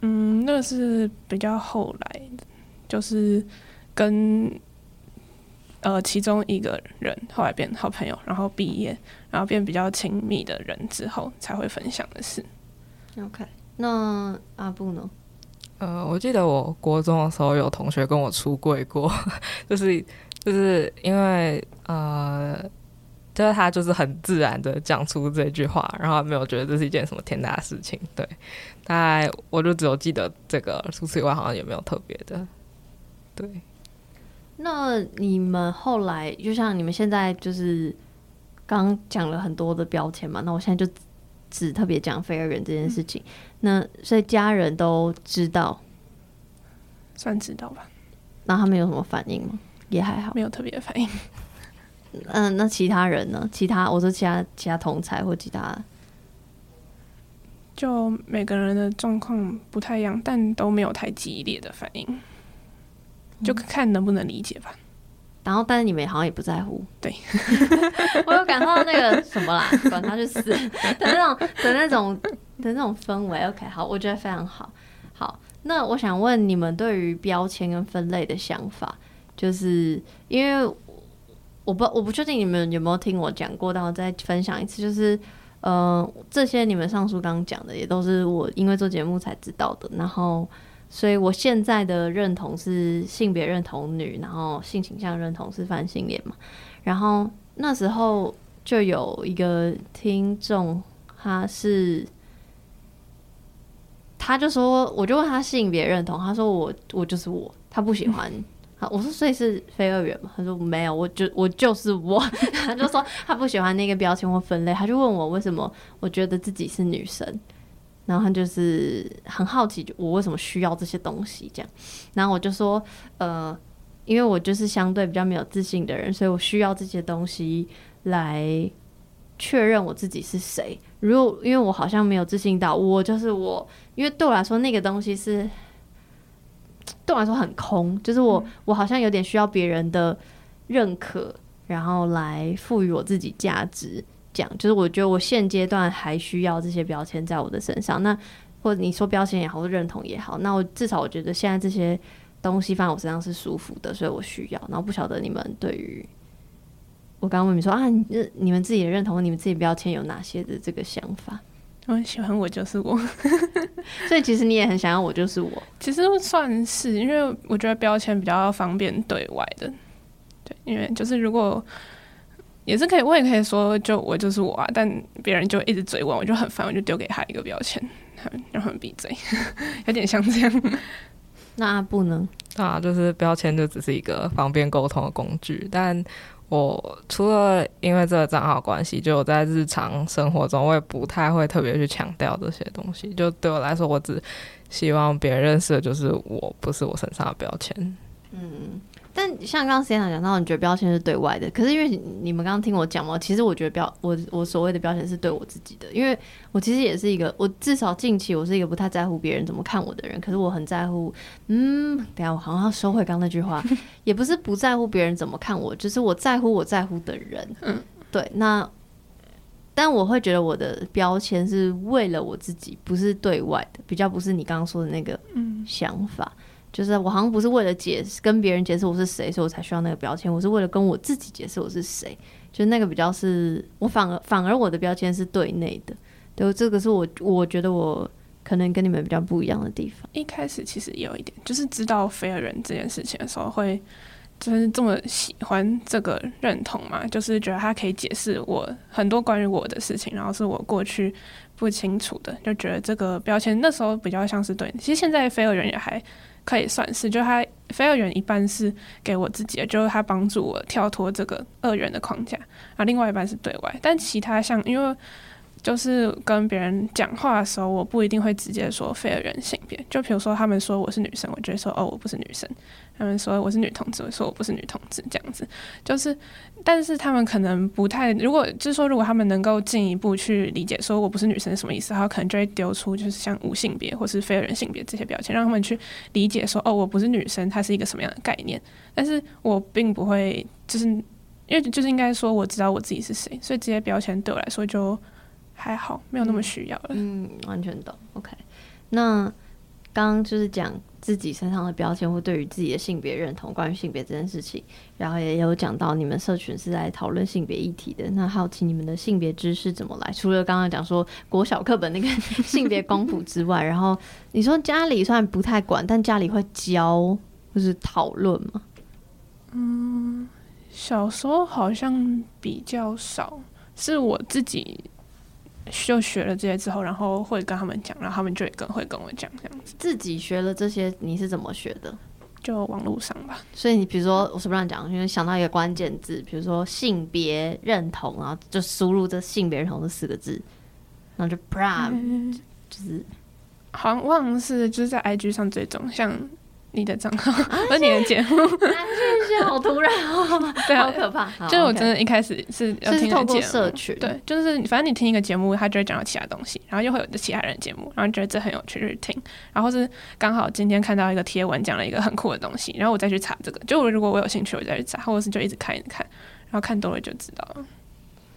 S3: 嗯，那是比较后来，就是跟呃其中一个人后来变好朋友，然后毕业，然后变比较亲密的人之后才会分享的事。
S1: OK，那阿布呢？
S2: 呃，我记得我国中的时候有同学跟我出柜过，就是。就是因为呃，就是他就是很自然的讲出这句话，然后没有觉得这是一件什么天大的事情。对，大概我就只有记得这个，除此以外好像也没有特别的。对。
S1: 那你们后来，就像你们现在就是刚讲了很多的标签嘛，那我现在就只特别讲非二元这件事情。那所以家人都知道，
S3: 算知道吧？
S1: 那他们有什么反应吗？也还好，
S3: 没有特别的反应。
S1: 嗯，那其他人呢？其他我说其他其他同才或其他，
S3: 就每个人的状况不太一样，但都没有太激烈的反应，就看能不能理解吧。
S1: 然后，但是你们好像也不在乎。
S3: 对，
S1: 我有感受到那个什么啦，管他去死 的那种的那种的那种氛围。OK，好，我觉得非常好。好，那我想问你们对于标签跟分类的想法。就是因为我不我不确定你们有没有听我讲过，但我再分享一次，就是呃这些你们上述刚讲的也都是我因为做节目才知道的，然后所以我现在的认同是性别认同女，然后性倾向认同是泛性恋嘛，然后那时候就有一个听众，他是他就说我就问他性别认同，他说我我就是我，他不喜欢。好，我说所以是非二元嘛？他说没有，我就我就是我。他就说他不喜欢那个标签或分类，他就问我为什么我觉得自己是女生，然后他就是很好奇，我为什么需要这些东西这样。然后我就说，呃，因为我就是相对比较没有自信的人，所以我需要这些东西来确认我自己是谁。如果因为我好像没有自信到我就是我，因为对我来说那个东西是对我来说很空，就是我我好像有点需要别人的认可，然后来赋予我自己价值。讲就是我觉得我现阶段还需要这些标签在我的身上。那或者你说标签也好，或认同也好，那我至少我觉得现在这些东西放在我身上是舒服的，所以我需要。然后不晓得你们对于我刚刚问你说啊，你你们自己的认同，你们自己标签有哪些的这个想法？
S3: 我很喜欢我就是我，
S1: 所以其实你也很想要我就是我。
S3: 其实算是，因为我觉得标签比较方便对外的，对，因为就是如果。也是可以，我也可以说，就我就是我啊。但别人就一直追问，我就很烦，我就丢给他一个标签，让他们闭嘴，有点像这样。
S1: 那不能
S2: 啊，就是标签就只是一个方便沟通的工具。但我除了因为这个账号关系，就我在日常生活中，我也不太会特别去强调这些东西。就对我来说，我只希望别人认识的就是我，不是我身上的标签。
S1: 嗯。但像刚刚 Sienna 讲到，你觉得标签是对外的，可是因为你们刚刚听我讲嘛，其实我觉得标我我所谓的标签是对我自己的，因为我其实也是一个，我至少近期我是一个不太在乎别人怎么看我的人，可是我很在乎，嗯，等下我好像要收回刚那句话，也不是不在乎别人怎么看我，就是我在乎我在乎的人，嗯，对，那但我会觉得我的标签是为了我自己，不是对外的，比较不是你刚刚说的那个想法。就是我好像不是为了解释跟别人解释我是谁，所以我才需要那个标签。我是为了跟我自己解释我是谁，就是那个比较是我反而反而我的标签是对内的。对，这个是我我觉得我可能跟你们比较不一样的地方。
S3: 一开始其实有一点，就是知道非尔人这件事情的时候，会就是这么喜欢这个认同嘛，就是觉得他可以解释我很多关于我的事情，然后是我过去不清楚的，就觉得这个标签那时候比较像是对。其实现在非尔人也还。可以算是，就他非二元一半是给我自己的，就是他帮助我跳脱这个二元的框架，啊，另外一半是对外。但其他像，因为就是跟别人讲话的时候，我不一定会直接说非二元性别。就比如说他们说我是女生，我觉得说哦，我不是女生。他们说我是女同志，我说我不是女同志，这样子就是，但是他们可能不太，如果就是说，如果他们能够进一步去理解说我不是女生是什么意思，他可能就会丢出就是像无性别或是非人性别这些标签，让他们去理解说哦，我不是女生，它是一个什么样的概念。但是我并不会，就是因为就是应该说我知道我自己是谁，所以这些标签对我来说就还好，没有那么需要了。
S1: 嗯，完全懂。OK，那刚刚就是讲。自己身上的标签，或对于自己的性别认同，关于性别这件事情，然后也有讲到你们社群是在讨论性别议题的。那好奇你们的性别知识怎么来？除了刚刚讲说国小课本那个性别光谱之外，然后你说家里虽然不太管，但家里会教或是讨论吗？
S3: 嗯，小时候好像比较少，是我自己。就学了这些之后，然后会跟他们讲，然后他们就也跟会跟我讲这样子。
S1: 自己学了这些，你是怎么学的？
S3: 就网络上吧。
S1: 所以你比如说，我是不是讲？因为想到一个关键字，比如说性别认同，然后就输入这性别认同这四个字，然后就 pram，就是
S3: 好像忘了是就是在 IG 上追踪像。你的账号 不是你的节目，
S1: 谢谢，好突然哦，对，好可怕。
S3: 就是我真的一开始是要听
S1: 过社群，
S3: 对，就是反正你听一个节目，他就会讲到其他东西，然后又会有其他人节目，然后觉得这很有趣，就去听。然后是刚好今天看到一个贴文，讲了一个很酷的东西，然后我再去查这个。就如果我有兴趣，我再去查，或者是就一直看一直看，然后看多了就知道了。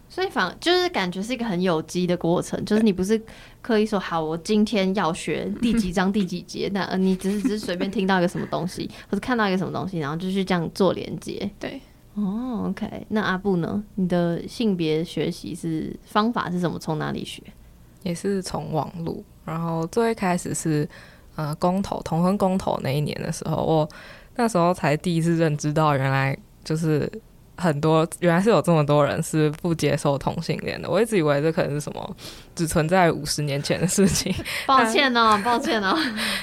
S1: 所以反就是感觉是一个很有机的过程，就是你不是刻意说好我今天要学第几章第几节，那你只是只是随便听到一个什么东西，或者看到一个什么东西，然后就去这样做连接。
S3: 对，
S1: 哦，OK。那阿布呢？你的性别学习是方法是什么？从哪里学？
S2: 也是从网络。然后最开始是呃公投同婚公投那一年的时候，我那时候才第一次认知到原来就是。很多原来是有这么多人是不接受同性恋的，我一直以为这可能是什么只存在五十年前的事情。
S1: 抱歉哦，抱歉哦，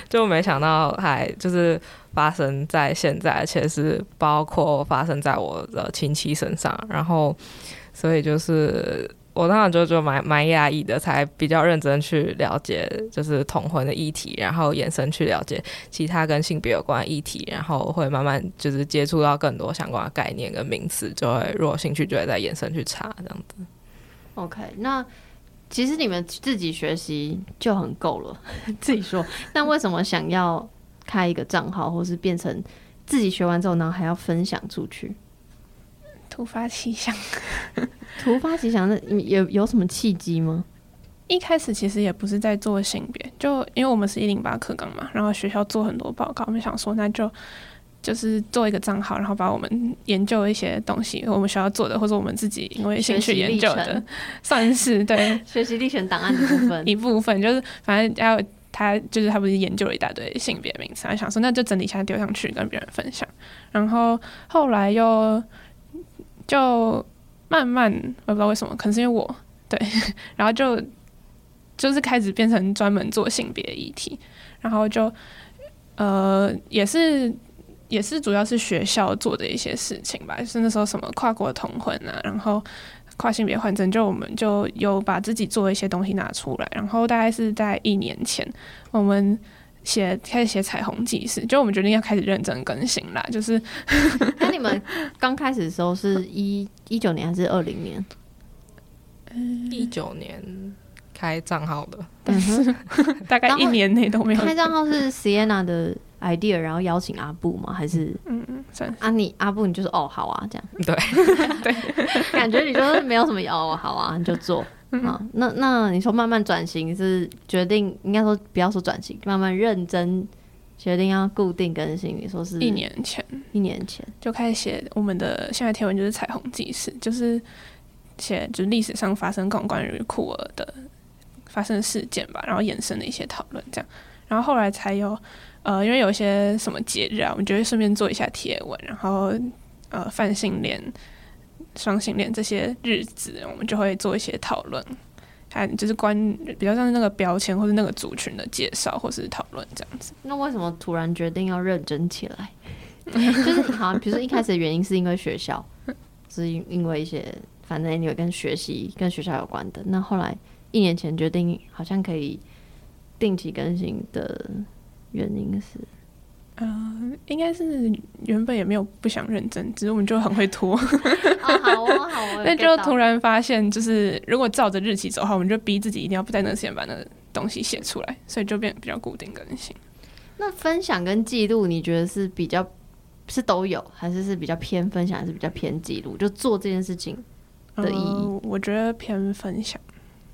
S2: 就没想到还就是发生在现在，而且是包括发生在我的亲戚身上。然后，所以就是我当时就就蛮蛮压抑的，才比较认真去了解就是同婚的议题，然后延伸去了解其他跟性别有关的议题，然后会慢慢就是接触到更多相关的概念跟名词，就会如果有兴趣就会再延伸去查这样子。
S1: OK，那其实你们自己学习就很够了，自己说。但为什么想要开一个账号，或是变成自己学完之后，然后还要分享出去？
S3: 突发奇想，
S1: 突发奇想，那有有什么契机吗？
S3: 一开始其实也不是在做性别，就因为我们是一零八课纲嘛，然后学校做很多报告，我们想说那就就是做一个账号，然后把我们研究一些东西，我们学校做的，或者我们自己因为兴趣研究的算是对。
S1: 学习历程档案的部分。
S3: 一部分，就是反正要他就是他不是研究了一大堆性别名词，他想说那就整理一下丢上去跟别人分享，然后后来又就慢慢我不知道为什么，可能是因为我对，然后就就是开始变成专门做性别议题，然后就呃也是。也是主要是学校做的一些事情吧，就是那时候什么跨国同婚啊，然后跨性别换证，就我们就有把自己做一些东西拿出来，然后大概是在一年前，我们写开始写彩虹记事，就我们决定要开始认真更新啦，就是
S1: 那你们刚开始的时候是一一九年还是二零年？
S2: 一九年开账号的，
S1: 但是，
S3: 大概一年内都没有，
S1: 开账号是 Sienna 的 idea，然后邀请阿布吗？还是
S3: 嗯嗯，
S1: 啊你阿布你就是哦好啊这样，
S2: 对，
S1: 感觉你就是没有什么哦好啊你就做。好，那那你说慢慢转型是决定，应该说不要说转型，慢慢认真决定要固定更新。你说是
S3: 一年前。
S1: 一年前，
S3: 就开始写我们的现在贴文就是彩虹记事，就是写就是历史上发生各种关于酷儿的发生的事件吧，然后衍生的一些讨论这样，然后后来才有呃，因为有一些什么节日啊，我们就会顺便做一下贴文，然后呃泛性恋、双性恋这些日子，我们就会做一些讨论。看，就是关比较像是那个标签或者那个族群的介绍，或是讨论这样子。
S1: 那为什么突然决定要认真起来？就是好像比如说一开始的原因是因为学校，是因因为一些反正有跟学习跟学校有关的。那后来一年前决定好像可以定期更新的原因是，
S3: 应该是原本也没有不想认真，只是我们就很会拖。
S1: 哦好哦好哦，
S3: 那就突然发现，就是如果照着日期走的话，我们就逼自己一定要在那个时间把那个东西写出来，所以就变得比较固定更新。
S1: 那分享跟记录，你觉得是比较是都有，还是是比较偏分享，还是比较偏记录？就做这件事情的意义。
S3: 呃我觉得偏分享。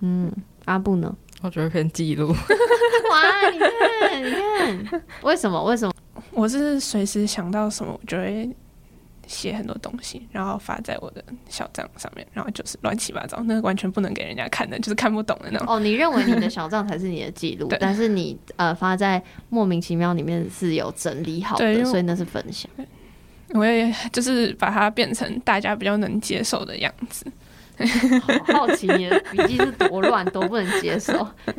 S1: 嗯，阿布呢？
S2: 我觉得偏记录，
S1: 哇，你看，你看，为什么？为什么？
S3: 我是随时想到什么，我就会写很多东西，然后发在我的小账上面，然后就是乱七八糟，那个完全不能给人家看的，就是看不懂的那种。
S1: 哦，你认为你的 小账才是你的记录
S3: 对，
S1: 但是你呃发在莫名其妙里面是有整理好的，所以那是分享。
S3: 我也就是把它变成大家比较能接受的样子。
S1: 好好奇你的笔记是多乱，多不能接受。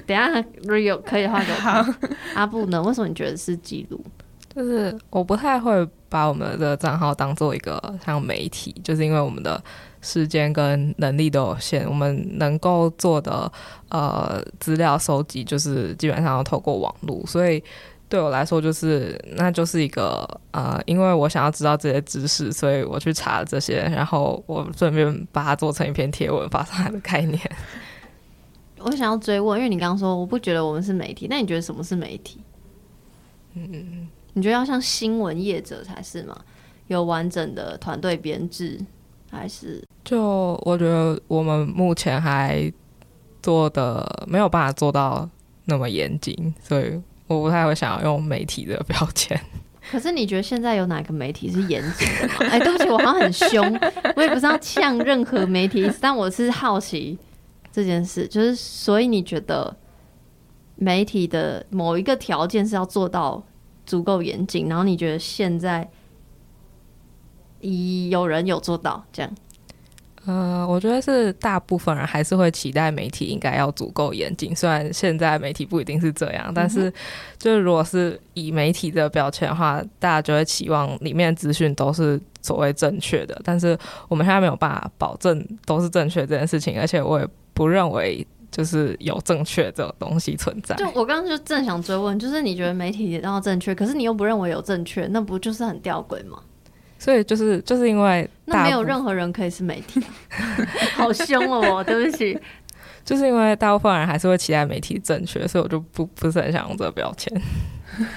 S1: 等下 Rio 可以的话给我看。阿布呢？为什么你觉得是记录？
S2: 就是我不太会把我们的账号当做一个像媒体，就是因为我们的时间跟能力都有限，我们能够做的呃资料收集就是基本上要透过网络，所以对我来说就是那就是一个呃，因为我想要知道这些知识，所以我去查了这些，然后我顺便把它做成一篇贴文发上来的概念。
S1: 我想要追问，因为你刚刚说我不觉得我们是媒体，那你觉得什么是媒体？嗯，你觉得要像新闻业者才是吗？有完整的团队编制，还是
S2: 就我觉得我们目前还做的没有办法做到那么严谨，所以我不太会想要用媒体的标签。
S1: 可是你觉得现在有哪个媒体是严谨的吗？哎、对不起，我好像很凶，我也不知道呛任何媒体，但我是好奇这件事，就是所以你觉得媒体的某一个条件是要做到足够严谨，然后你觉得现在有人有做到这样？
S2: 呃，我觉得是大部分人还是会期待媒体应该要足够严谨，虽然现在媒体不一定是这样，但是就是如果是以媒体的标签的话，大家就会期望里面的资讯都是所谓正确的，但是我们现在没有办法保证都是正确这件事情，而且我也不认为就是有正确这种东西存在。
S1: 就我刚刚就正想追问，就是你觉得媒体也要正确，可是你又不认为有正确，那不就是很吊诡吗？
S2: 所以就是就是因为
S1: 那没有任何人可以是媒体，好凶哦！对不起，
S2: 就是因为大部分人还是会期待媒体正确，所以我就不不是很想用这个标签。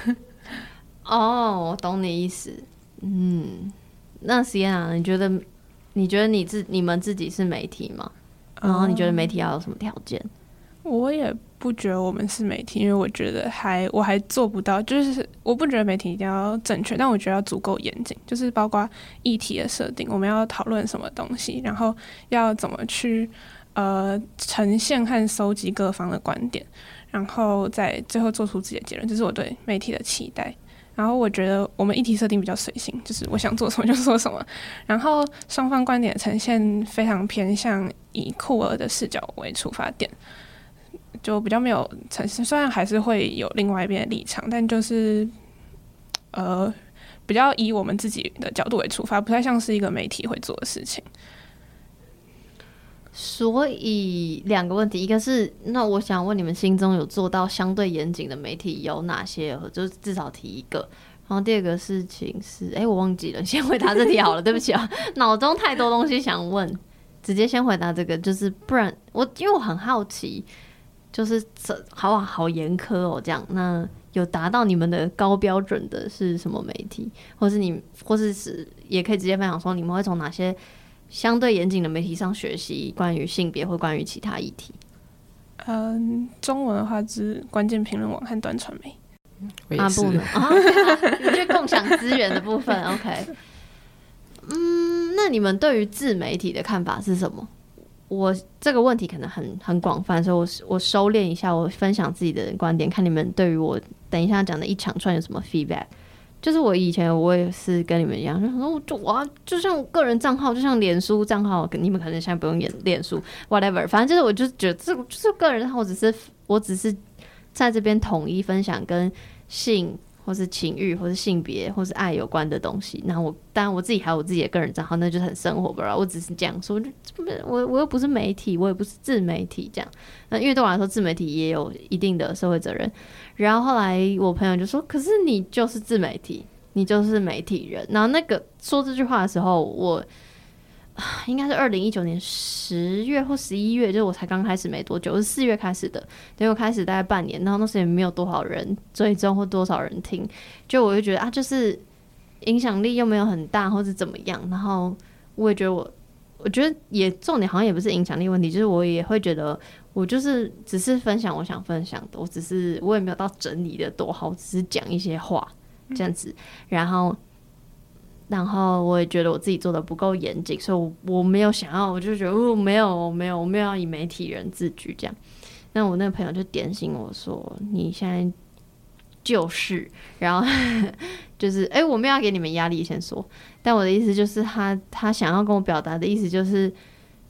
S1: 哦，我懂你意思。嗯，那 C N 你觉得你觉得你自你们自己是媒体吗？然后你觉得媒体要有什么条件？
S3: 我也不觉得我们是媒体，因为我觉得还我还做不到，就是我不觉得媒体一定要正确，但我觉得要足够严谨，就是包括议题的设定，我们要讨论什么东西，然后要怎么去呃呈现和收集各方的观点，然后再最后做出自己的结论，这是我对媒体的期待。然后我觉得我们议题设定比较随性，就是我想做什么就做什么，然后双方观点呈现非常偏向以酷儿的视角为出发点。就比较没有呈现，虽然还是会有另外一边的立场，但就是呃，比较以我们自己的角度为出发，不太像是一个媒体会做的事情。
S1: 所以两个问题，一个是那我想问你们心中有做到相对严谨的媒体有哪些？就是至少提一个。然后第二个事情是，哎，我忘记了，先回答这题好了，对不起啊，脑中太多东西想问，直接先回答这个，就是不然我因为我很好奇。就是这好好严苛哦，这样那有达到你们的高标准的是什么媒体，或是你，或是是也可以直接分享说你们会从哪些相对严谨的媒体上学习关于性别或关于其他议题？
S3: 嗯，中文的话是关键评论网和端传媒。
S2: 啊不
S1: 能啊，你是 共享资源的部分。OK，嗯，那你们对于自媒体的看法是什么？我这个问题可能很很广泛，所以我我收敛一下，我分享自己的观点，看你们对于我等一下讲的一长串有什么 feedback。就是我以前我也是跟你们一样，就说就我就像个人账号，就像脸书账号，你们可能现在不用演脸书，whatever，反正就是我就觉得这就是个人账号，只是我只是在这边统一分享跟性。或是情欲，或是性别，或是爱有关的东西。那我当然我自己还有我自己的个人账号，那就是很生活，不知道。我只是这样说，我我又不是媒体，我也不是自媒体，这样。那因为对我来说，自媒体也有一定的社会责任。然后后来我朋友就说：“可是你就是自媒体，你就是媒体人。”然后那个说这句话的时候，我。应该是二零一九年十月或十一月，就是我才刚开始没多久，是四月开始的。结果开始大概半年，然后那时也没有多少人追踪或多少人听，就我就觉得啊，就是影响力又没有很大，或者怎么样。然后我也觉得我，我觉得也重点好像也不是影响力问题，就是我也会觉得我就是只是分享我想分享的，我只是我也没有到整理的多好，只是讲一些话这样子，然后。然后我也觉得我自己做的不够严谨，所以我我没有想要，我就觉得哦，没有没有，我没有要以媒体人自居这样。那我那个朋友就点醒我说：“你现在就是，然后 就是哎，我没有要给你们压力，先说。但我的意思就是，他他想要跟我表达的意思就是，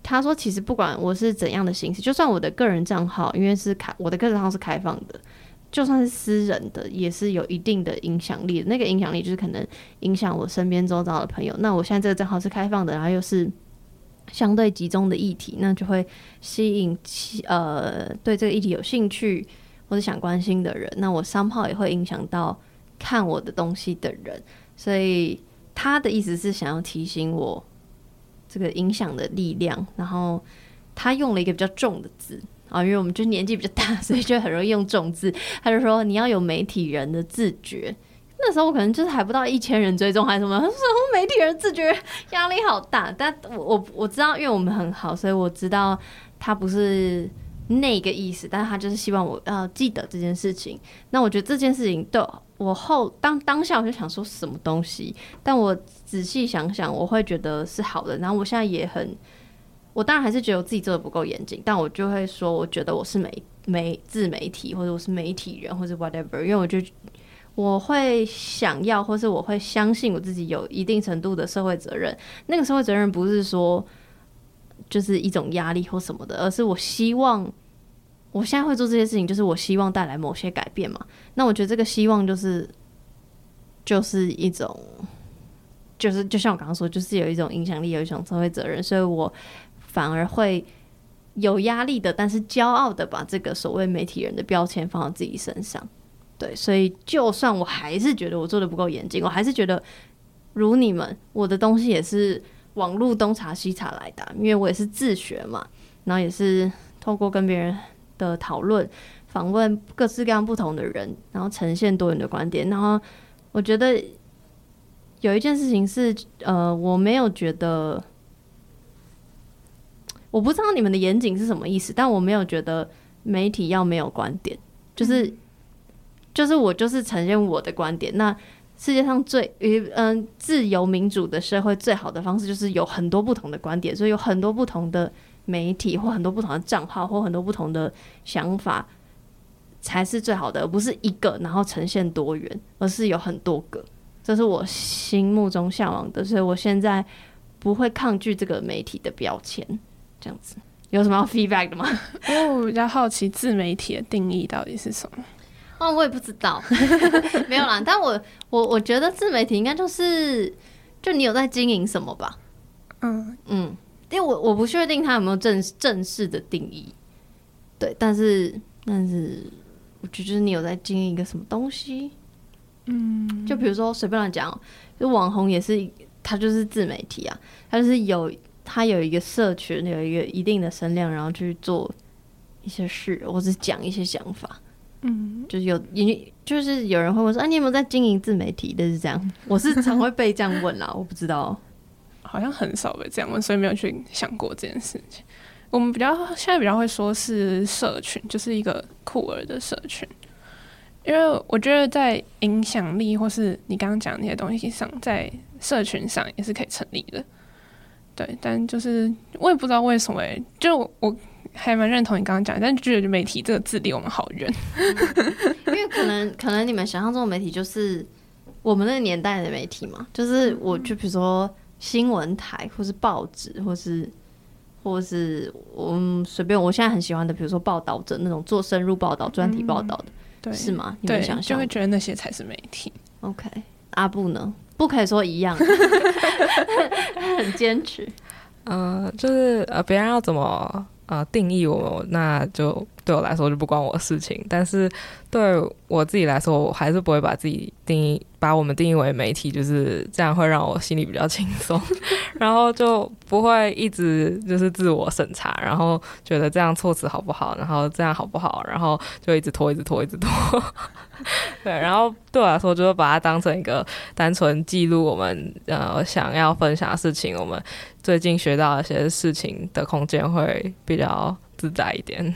S1: 他说其实不管我是怎样的形式，就算我的个人账号，因为是开我的个人账号是开放的。”就算是私人的，也是有一定的影响力。那个影响力就是可能影响我身边周遭的朋友。那我现在这个账号是开放的，然后又是相对集中的议题，那就会吸引其呃对这个议题有兴趣或者想关心的人。那我商号也会影响到看我的东西的人。所以他的意思是想要提醒我这个影响的力量。然后他用了一个比较重的字。啊，因为我们就年纪比较大，所以就很容易用重字。他就说你要有媒体人的自觉。那时候我可能就是还不到一千人追踪还是什么，他说媒体人自觉压力好大。但我我我知道，因为我们很好，所以我知道他不是那个意思，但是他就是希望我要记得这件事情。那我觉得这件事情对我后当当下我就想说什么东西，但我仔细想想，我会觉得是好的。然后我现在也很。我当然还是觉得我自己做的不够严谨，但我就会说，我觉得我是媒媒自媒体，或者我是媒体人，或者 whatever，因为我就我会想要，或是我会相信我自己有一定程度的社会责任。那个社会责任不是说，就是一种压力或什么的，而是我希望我现在会做这些事情，就是我希望带来某些改变嘛。那我觉得这个希望就是就是一种，就是就像我刚刚说，就是有一种影响力，有一种社会责任，所以我反而会有压力的，但是骄傲的把这个所谓媒体人的标签放到自己身上。对，所以就算我还是觉得我做的不够严谨，我还是觉得如你们，我的东西也是网络东查西查来的，因为我也是自学嘛，然后也是透过跟别人的讨论、访问各式各样不同的人，然后呈现多元的观点。然后我觉得有一件事情是，呃，我没有觉得，我不知道你们的严谨是什么意思，但我没有觉得媒体要没有观点，就是。就是我就是呈现我的观点。那世界上最嗯自由民主的社会最好的方式就是有很多不同的观点，所以有很多不同的媒体或很多不同的账号或很多不同的想法才是最好的，而不是一个然后呈现多元，而是有很多个。这是我心目中向往的，所以我现在不会抗拒这个媒体的标签。这样子有什么要 feedback 的吗？
S3: 因为我比较好奇自媒体的定义到底是什么。
S1: 哦，我也不知道，没有啦。但我我我觉得自媒体应该就是，就你有在经营什么吧？嗯嗯，因为我我不确定它有没有正正式的定义。对，但是但是，我觉得你有在经营一个什么东西？嗯，就比如说随便乱讲，就网红也是，他就是自媒体啊，他就是有他有一个社群，有一个一定的声量，然后去做一些事，或是讲一些想法。嗯，就是有，因就是有人会问说，哎，你有没有在经营自媒体？就是这样，我是常会被这样问啦，我不知道，
S3: 好像很少被这样问，所以没有去想过这件事情。我们比较现在比较会说是社群，就是一个酷儿的社群，因为我觉得在影响力或是你刚刚讲那些东西上，在社群上也是可以成立的。对，但就是我也不知道为什么，就我。还蛮认同你刚刚讲，但就觉得媒体这个字离我们好远，
S1: 因为可能可能你们想象中的媒体就是我们那个年代的媒体嘛，就是我就比如说新闻台，或是报纸，或是或是我随便，我现在很喜欢的，比如说报道者那种做深入报道、专题报道的，
S3: 对，
S1: 是吗？你们想象
S3: 就会觉得那些才是媒体。
S1: OK，阿布呢？不可以说一样，很坚持。
S2: 嗯，就是呃，别人要怎么？呃，定义我那就对我来说就不关我的事情，但是对我自己来说，我还是不会把自己定义，把我们定义为媒体，就是这样会让我心里比较轻松，然后就不会一直就是自我审查，然后觉得这样措辞好不好，然后这样好不好，然后就一直拖，一直拖，一直拖。对，然后对我来说，就是把它当成一个单纯记录我们呃想要分享的事情，我们最近学到一些事情的空间会比较自在一点。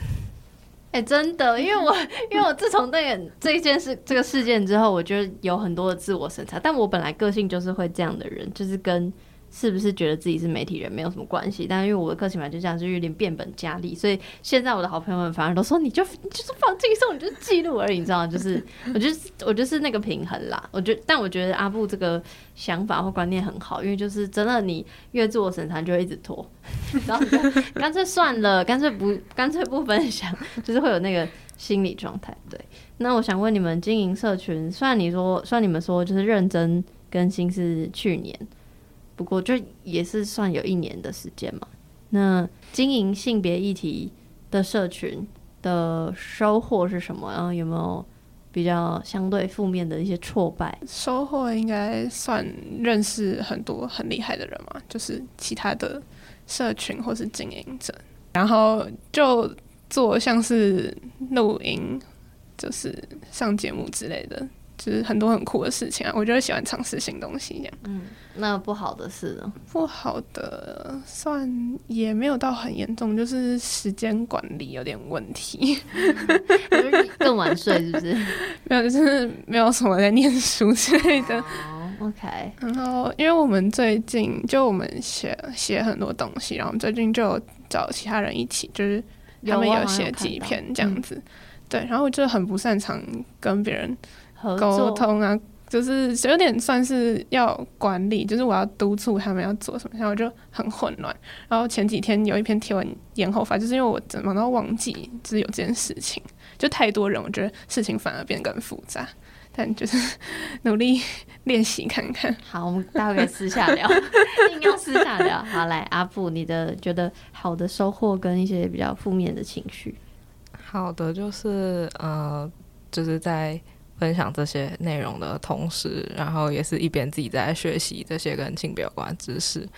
S1: 哎，真的，因为我因为我自从那个这一件事这个事件之后，我觉得有很多的自我审查，但我本来个性就是会这样的人，就是跟。是不是觉得自己是媒体人没有什么关系？但是因为我的个性本来就这样，就有点变本加厉，所以现在我的好朋友们反而都说，你就就是放轻松，你就记录而已，你知道吗？就是我就是我就是那个平衡啦。我觉，但我觉得阿布这个想法或观念很好，因为就是真的，你越自我审查就会一直拖，然后干脆算了，干脆不干脆不分享，就是会有那个心理状态。对，那我想问你们，经营社群，虽然你说，虽然你们说就是认真更新是去年。不过，就也是算有一年的时间嘛。那经营性别议题的社群的收获是什么？然后有没有比较相对负面的一些挫败？
S3: 收获应该算认识很多很厉害的人嘛，就是其他的社群或是经营者，然后就做像是录音，就是上节目之类的。就是很多很酷的事情啊，我就喜欢尝试新东西这样。
S1: 嗯，那不好的事呢？
S3: 不好的算也没有到很严重，就是时间管理有点问题。
S1: 更晚睡是不是？
S3: 没有，就是没有什么在念书之类的。
S1: 哦，OK。
S3: 然后，因为我们最近就我们写写很多东西，然后最近就找其他人一起，就是他们有写几篇这样子。对，然后我就很不擅长跟别人。沟通啊，就是有点算是要管理，就是我要督促他们要做什么，然后我就很混乱。然后前几天有一篇贴文延后发，就是因为我怎么都忘记就是有这件事情，就太多人，我觉得事情反而变得更复杂。但就是努力练习看看。
S1: 好，我们待会私下聊，硬要私下聊。好，来阿布，你的觉得好的收获跟一些比较负面的情绪。
S2: 好的，就是呃，就是在分享这些内容的同时，然后也是一边自己在学习这些跟性别有关的知识，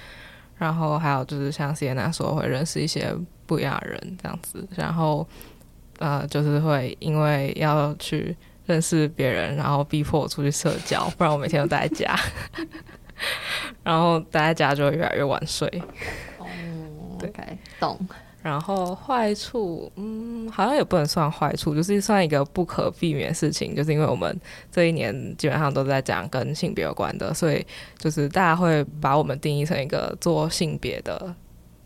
S2: 然后还有就是像 Sienna 说，会认识一些不一样的人这样子，然后呃，就是会因为要去。认识别人，然后逼迫我出去社交，不然我每天都待在家，然后待在家就会越来越晚睡。
S1: 哦，对，懂。
S2: 然后坏处，嗯，好像也不能算坏处，就是算一个不可避免的事情，就是因为我们这一年基本上都在讲跟性别有关的，所以就是大家会把我们定义成一个做性别的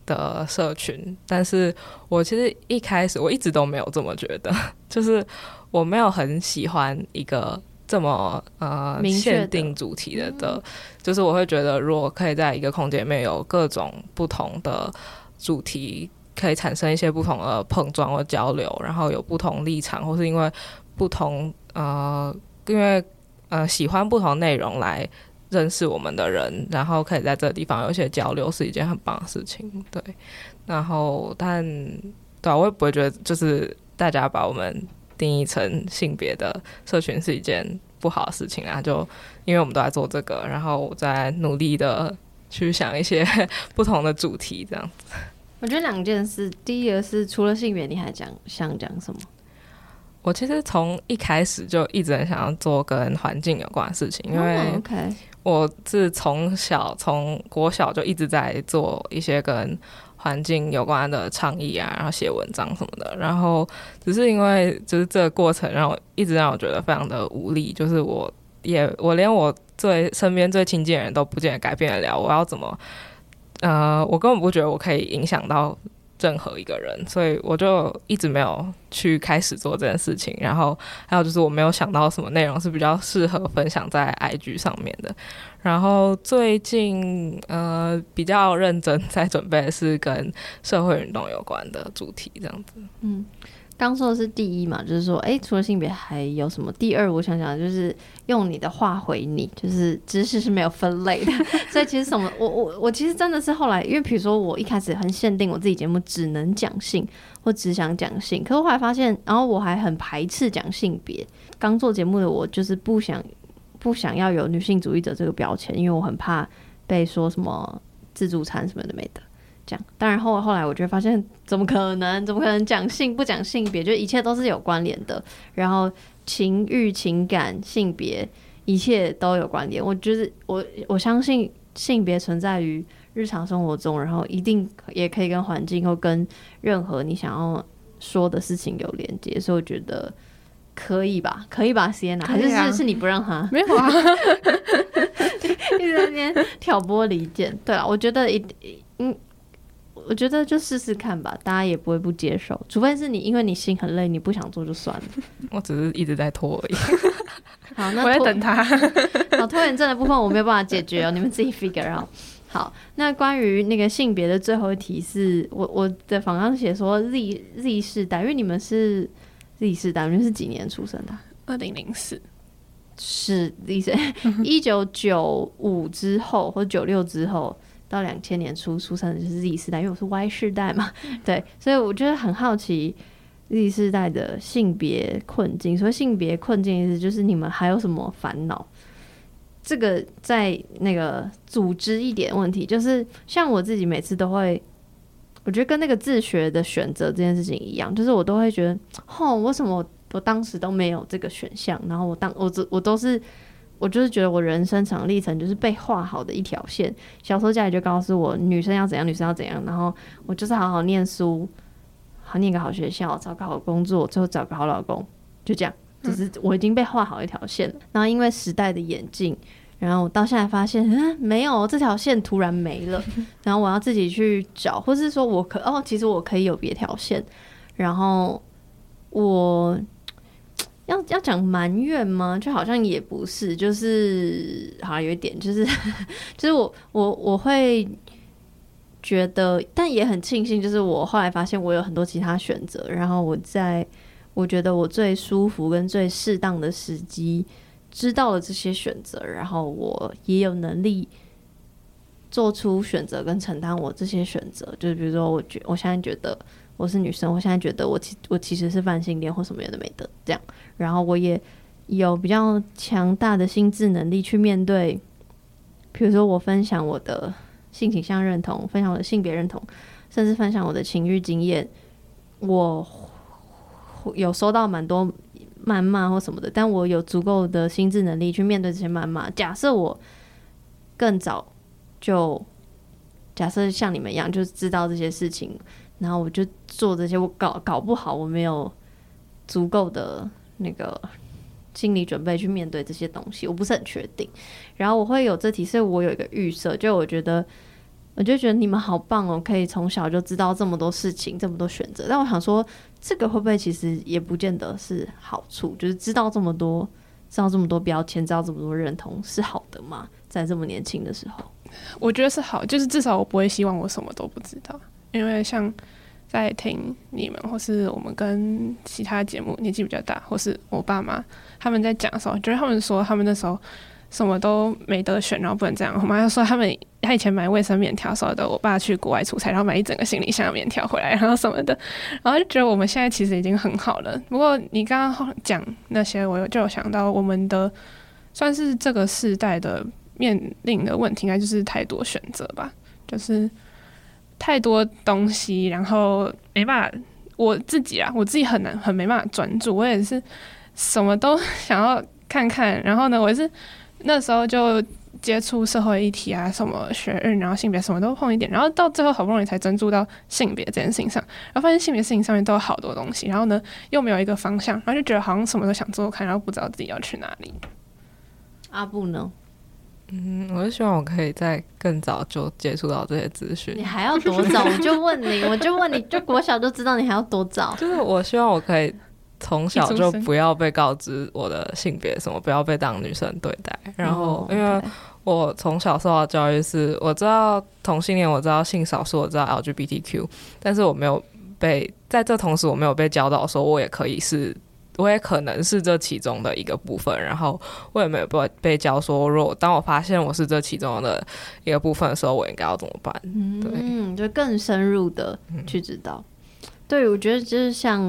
S2: 的社群。但是我其实一开始我一直都没有这么觉得，就是。我没有很喜欢一个这么呃限定主题的的，就是我会觉得，如果可以在一个空间里面有各种不同的主题，可以产生一些不同的碰撞或交流，然后有不同立场，或是因为不同呃，因为呃喜欢不同内容来认识我们的人，然后可以在这个地方有一些交流，是一件很棒的事情。对，然后但对啊，我也不会觉得就是大家把我们。定义成性别的社群是一件不好的事情啊！就因为我们都在做这个，然后我在努力的去想一些 不同的主题，这样子。
S1: 我觉得两件事，第一个是除了性别，你还讲想讲什么？
S2: 我其实从一开始就一直很想要做跟环境有关的事情，因为我是从小从国小就一直在做一些跟。环境有关的倡议啊，然后写文章什么的，然后只是因为就是这个过程让我一直让我觉得非常的无力，就是我也我连我最身边最亲近的人都不见得改变得了，我要怎么呃，我根本不觉得我可以影响到。任何一个人，所以我就一直没有去开始做这件事情。然后还有就是我没有想到什么内容是比较适合分享在 IG 上面的。然后最近呃比较认真在准备的是跟社会运动有关的主题，这样子。
S1: 嗯。刚说的是第一嘛，就是说，哎，除了性别还有什么？第二，我想想，就是用你的话回你，就是知识是没有分类的。所以其实什么，我我我其实真的是后来，因为比如说我一开始很限定我自己节目只能讲性，或只想讲性，可是后来发现，然后我还很排斥讲性别。刚做节目的我就是不想不想要有女性主义者这个标签，因为我很怕被说什么自助餐什么的没的。讲，当然后后来我就发现，怎么可能？怎么可能讲性不讲性别？就一切都是有关联的。然后情欲、情感、性别，一切都有关联。我觉得，我我相信性别存在于日常生活中，然后一定也可以跟环境或跟任何你想要说的事情有连接。所以我觉得可以吧？可以吧？Sienna，还是是是你不让他？
S3: 没有啊，
S1: 一直在那边 挑拨离间。对啊，我觉得一嗯。我觉得就试试看吧，大家也不会不接受，除非是你因为你心很累，你不想做就算了。
S2: 我只是一直在拖而已。
S1: 好，那
S3: 我在等他。
S1: 好，拖延症的部分我没有办法解决哦，你们自己 figure out。好，那关于那个性别的最后一题是我我的访纲写说 Z Z 世代，因为你们是 Z 世代，你们是几年出生的？
S3: 二零零四，
S1: 是 Z 世一九九五之后或九六之后。到两千年初出生的就是 Z 世代，因为我是 Y 世代嘛，对，所以我觉得很好奇 Z 世代的性别困境。所以性别困境意思就是你们还有什么烦恼？这个在那个组织一点问题，就是像我自己每次都会，我觉得跟那个自学的选择这件事情一样，就是我都会觉得，哦，为什么我当时都没有这个选项？然后我当我我都是。我就是觉得我人生长历程就是被画好的一条线。小时候家里就告诉我，女生要怎样，女生要怎样。然后我就是好好念书，好念个好学校，找个好工作，最后找个好老公，就这样。就是我已经被画好一条线了。然后因为时代的演进，然后我到现在发现，嗯，没有这条线突然没了。然后我要自己去找，或是说我可哦，其实我可以有别条线。然后我。要要讲埋怨吗？就好像也不是，就是好像有一点，就是 就是我我我会觉得，但也很庆幸，就是我后来发现我有很多其他选择，然后我在我觉得我最舒服跟最适当的时机知道了这些选择，然后我也有能力做出选择跟承担我这些选择。就是比如说，我觉我现在觉得我是女生，我现在觉得我其我其实是泛性恋或什么有的没得这样。然后我也有比较强大的心智能力去面对，比如说我分享我的性倾向认同，分享我的性别认同，甚至分享我的情欲经验，我有收到蛮多谩骂或什么的，但我有足够的心智能力去面对这些谩骂。假设我更早就假设像你们一样，就知道这些事情，然后我就做这些，我搞搞不好我没有足够的。那个心理准备去面对这些东西，我不是很确定。然后我会有这题，所以我有一个预设，就我觉得，我就觉得你们好棒哦，可以从小就知道这么多事情，这么多选择。但我想说，这个会不会其实也不见得是好处？就是知道这么多，知道这么多标签，知道这么多认同，是好的吗？在这么年轻的时候，
S3: 我觉得是好，就是至少我不会希望我什么都不知道，因为像。在听你们，或是我们跟其他节目年纪比较大，或是我爸妈他们在讲的时候，觉得他们说他们那时候什么都没得选，然后不能这样。我妈就说他们他以前买卫生棉条什么的，我爸去国外出差，然后买一整个行李箱的棉条回来，然后什么的，然后就觉得我们现在其实已经很好了。不过你刚刚讲那些，我就有想到我们的算是这个世代的面临的问题，应该就是太多选择吧，就是。太多东西，然后没办法，我自己啊，我自己很难，很没办法专注。我也是什么都想要看看，然后呢，我是那时候就接触社会议题啊，什么学运，然后性别什么都碰一点，然后到最后好不容易才专注到性别这件事情上，然后发现性别事情上面都有好多东西，然后呢又没有一个方向，然后就觉得好像什么都想做看，然后不知道自己要去哪里。
S1: 阿布呢？
S2: 嗯，我就希望我可以在更早就接触到这些资讯。
S1: 你还要多早？我就问你，我就问你，就国小就知道你还要多早？
S2: 就是我希望我可以从小就不要被告知我的性别什么，不要被当女生对待。然后，因为我从小受到教育是，我知道同性恋，我知道性少数，我知道 LGBTQ，但是我没有被在这同时，我没有被教导说我也可以是。我也可能是这其中的一个部分，然后我也没有被被教说，如果当我发现我是这其中的一个部分的时候，我应该要怎么办？
S1: 嗯，就更深入的去知道。对，我觉得就是像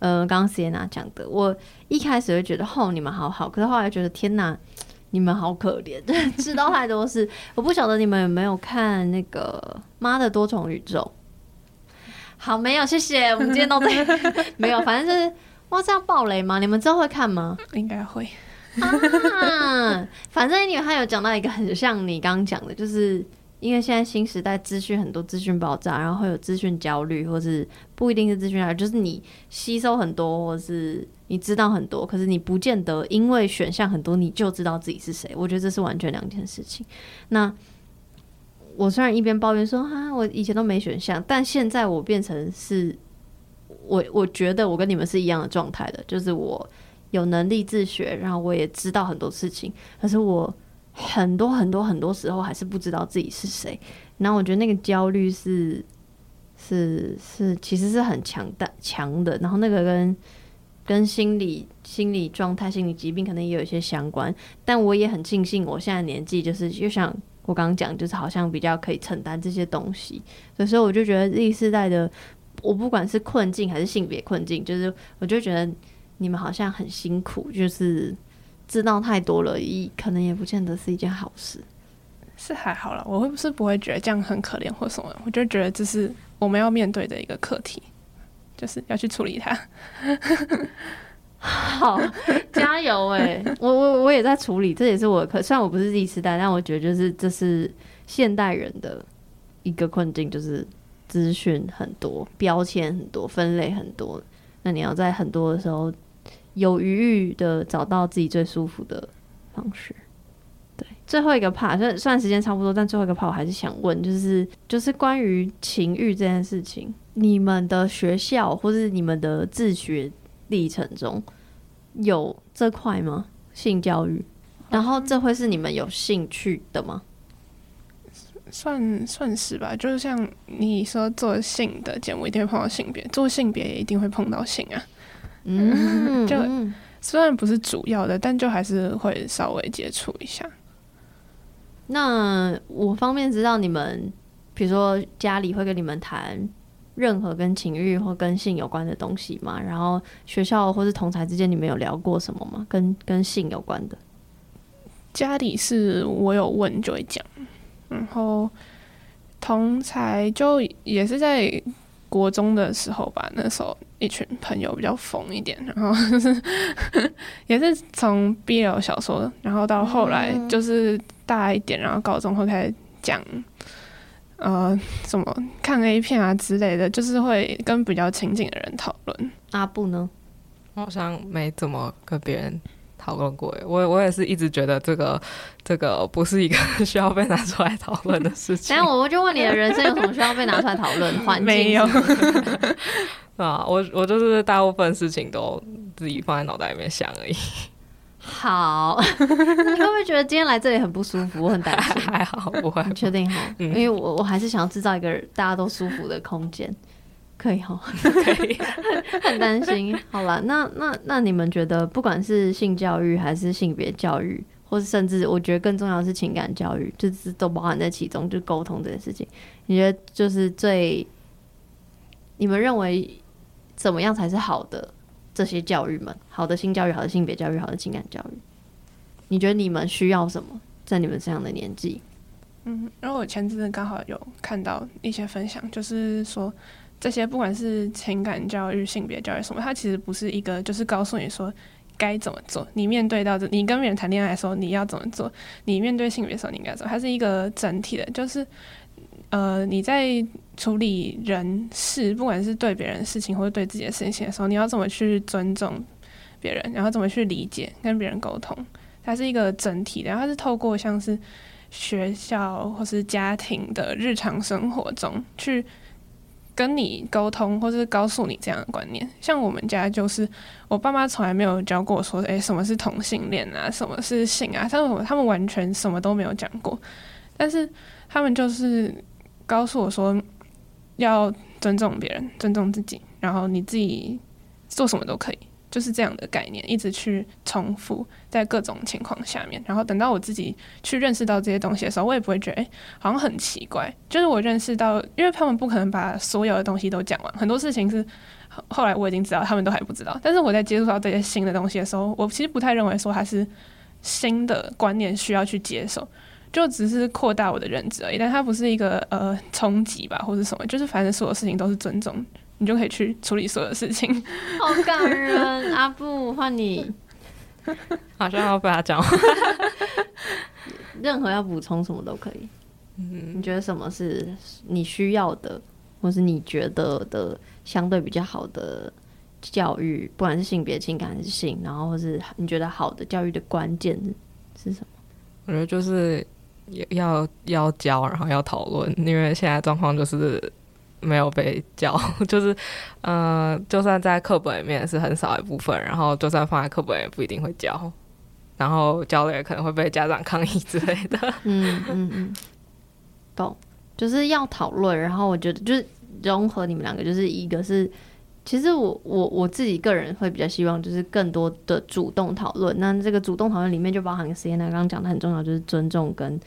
S1: 呃，刚刚 Sienna 讲的，我一开始会觉得哦，你们好好，可是后来觉得天哪，你们好可怜，知道太多事。我不晓得你们有没有看那个《妈的多重宇宙》？好，没有，谢谢。我们今天都在 没有，反正就是。哇，这样暴雷吗？你们之后会看吗？
S3: 应该会
S1: 啊。反正因为他有讲到一个很像你刚刚讲的，就是因为现在新时代资讯很多，资讯爆炸，然后会有资讯焦虑，或是不一定是资讯焦虑，就是你吸收很多，或是你知道很多，可是你不见得因为选项很多你就知道自己是谁。我觉得这是完全两件事情。那我虽然一边抱怨说哈，我以前都没选项，但现在我变成是。我我觉得我跟你们是一样的状态的，就是我有能力自学，然后我也知道很多事情，可是我很多很多很多时候还是不知道自己是谁。然后我觉得那个焦虑是是是，其实是很强大强的。然后那个跟跟心理心理状态、心理疾病可能也有一些相关。但我也很庆幸，我现在年纪就是就像我刚刚讲，就是好像比较可以承担这些东西。所以我就觉得这一世代的。我不管是困境还是性别困境，就是我就觉得你们好像很辛苦，就是知道太多了，一可能也不见得是一件好事。
S3: 是还好了，我会不是不会觉得这样很可怜或什么，我就觉得这是我们要面对的一个课题，就是要去处理它。
S1: 好，加油哎！我我我也在处理，这也是我可虽然我不是第一次代，但我觉得就是这是现代人的一个困境，就是。资讯很多，标签很多，分类很多，那你要在很多的时候有余裕的找到自己最舒服的方式。对，最后一个 part，虽虽然时间差不多，但最后一个 part 我还是想问，就是就是关于情欲这件事情，你们的学校或是你们的自学历程中有这块吗？性教育，然后这会是你们有兴趣的吗？
S3: 算算是吧，就是像你说做性的节目一定会碰到性别，做性别也一定会碰到性啊。
S1: 嗯，
S3: 就
S1: 嗯
S3: 虽然不是主要的，但就还是会稍微接触一下。
S1: 那我方便知道你们，比如说家里会跟你们谈任何跟情欲或跟性有关的东西吗？然后学校或是同才之间，你们有聊过什么吗？跟跟性有关的？
S3: 家里是我有问就会讲，然后同才就也是在国中的时候吧，那时候一群朋友比较疯一点，然后就 是也是从 BL 小说，然后到后来就是大一点，然后高中会开始讲。呃，什么看 A 片啊之类的，就是会跟比较亲近的人讨论。
S1: 阿布呢？
S2: 我好像没怎么跟别人讨论过耶。我我也是一直觉得这个这个不是一个 需要被拿出来讨论的事情
S1: 等一下我就问你的人生有什么需要被拿出来讨论？环境
S3: 没有
S2: 啊。我我就是大部分事情都自己放在脑袋里面想而已，
S1: 好，你会不会觉得今天来这里很不舒服？我很担心。
S2: 还好不会。
S1: 你确定哈？
S2: 嗯
S1: 因为我我还是想要制造一个大家都舒服的空间，可以哈？
S2: 可以。
S1: 很担心。好了，那那那你们觉得，不管是性教育还是性别教育，或是甚至我觉得更重要的是情感教育，就是都包含在其中，就沟通这件事情。你觉得就是最，你们认为怎么样才是好的这些教育们？好的性教育，好的性别教育，好的情感教育，你觉得你们需要什么？在你们这样的年纪，
S3: 嗯，因为我前阵子刚好有看到一些分享，就是说这些不管是情感教育、性别教育什么，它其实不是一个就是告诉你说该怎么做。你面对到这，你跟别人谈恋爱的时候你要怎么做，你面对性别的时候你应该怎么做，它是一个整体的，就是呃你在处理人事，不管是对别人的事情或者对自己的事情的时候，你要怎么去尊重别人，然后怎么去理解跟别人沟通。它是一个整体的，然后它是透过像是学校或是家庭的日常生活中去跟你沟通，或是告诉你这样的观念。像我们家就是，我爸妈从来没有教过我说，诶，什么是同性恋啊，什么是性啊，他们他们完全什么都没有讲过，但是他们就是告诉我说，要尊重别人，尊重自己，然后你自己做什么都可以。就是这样的概念，一直去重复在各种情况下面，然后等到我自己去认识到这些东西的时候，我也不会觉得，好像很奇怪。就是我认识到，因为他们不可能把所有的东西都讲完，很多事情是后后来我已经知道，他们都还不知道。但是我在接触到这些新的东西的时候，我其实不太认为说它是新的观念需要去接受，就只是扩大我的认知而已。但它不是一个呃冲击吧，或者什么，就是反正所有事情都是尊重。你就可以去处理所有事情，
S1: 好感人。阿布，换你，
S2: 好像要被他讲完。
S1: 任何要补充什么都可以。
S2: 嗯，
S1: 你觉得什么是你需要的，或是你觉得的相对比较好的教育，不管是性别、情感还是性，然后或是你觉得好的教育的关键是什么？
S2: 我觉得就是要要教，然后要讨论，因为现在状况就是没有被教，就是呃，就算在课本里面是很少一部分，然后就算放在课本也不一定会教，然后教了也可能会被家长抗议之类的。
S1: 嗯嗯嗯，懂，就是要讨论。然后我觉得就是融合你们两个，就是一个是，其实我我我自己个人会比较希望就是更多的主动讨论。那这个主动讨论里面就包含 C N A 刚刚讲的很重要，就是尊重跟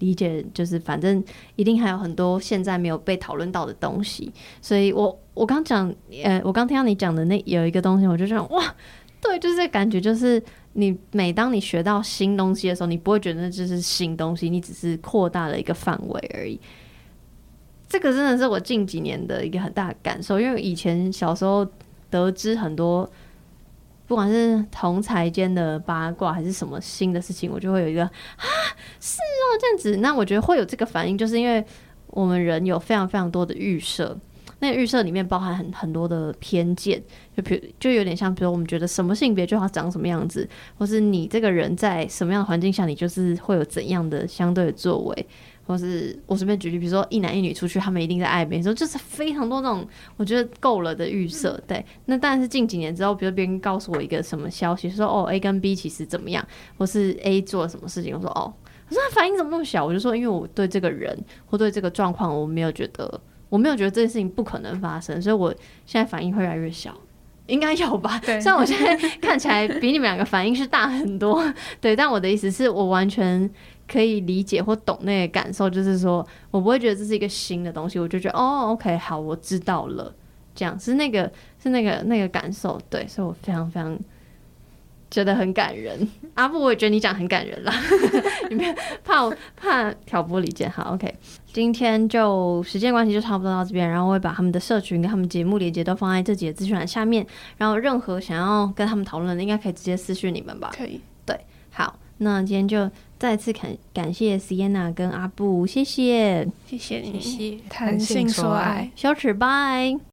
S1: 理解，就是反正一定还有很多现在没有被讨论到的东西。所以我我刚讲，呃，我刚听到你讲的那有一个东西，我就想哇，对，就是这感觉就是。你每当你学到新东西的时候，你不会觉得这是新东西，你只是扩大了一个范围而已。这个真的是我近几年的一个很大的感受，因为以前小时候得知很多，不管是同才间的八卦还是什么新的事情，我就会有一个 啊，是哦这样子。那我觉得会有这个反应，就是因为我们人有非常非常多的预设。那预设里面包含很很多的偏见，就比如就有点像，比如我们觉得什么性别就要长什么样子，或是你这个人在什么样的环境下，你就是会有怎样的相对的作为，或或是我随便举例，比如说一男一女出去，他们一定在暧昧的时候，就是非常多那种我觉得够了的预设。对，那但是近几年之后，比如别人告诉我一个什么消息，说哦 A 跟 B 其实怎么样，或是 A 做了什么事情，我说哦，我说他反应怎么那么小？我就说因为我对这个人或对这个状况，我没有觉得，我没有觉得这件事情不可能发生，所以我现在反应会越来越小。应该有吧？
S3: 对
S1: 虽然我现在看起来比你们两个反应是大很多，对，但我的意思是我完全可以理解或懂那个感受，就是说我不会觉得这是一个新的东西，我就觉得哦，OK，好，我知道了，这样是那个是那个那个感受，对，所以我非常非常觉得很感人。阿布，我也觉得你讲很感人啦，你别怕我怕挑拨离间，好，OK。今天就时间关系就差不多到这边，然后我会把他们的社群跟他们节目链接都放在这集的资讯栏下面，然后任何想要跟他们讨论的，应该可以直接私讯你们吧。
S3: 可以，对
S1: 好，那今天就再次感感谢 Sienna 跟阿布，谢谢，
S3: 谢谢你，
S2: 谢谢
S3: 谈性说爱。
S1: 小尺拜。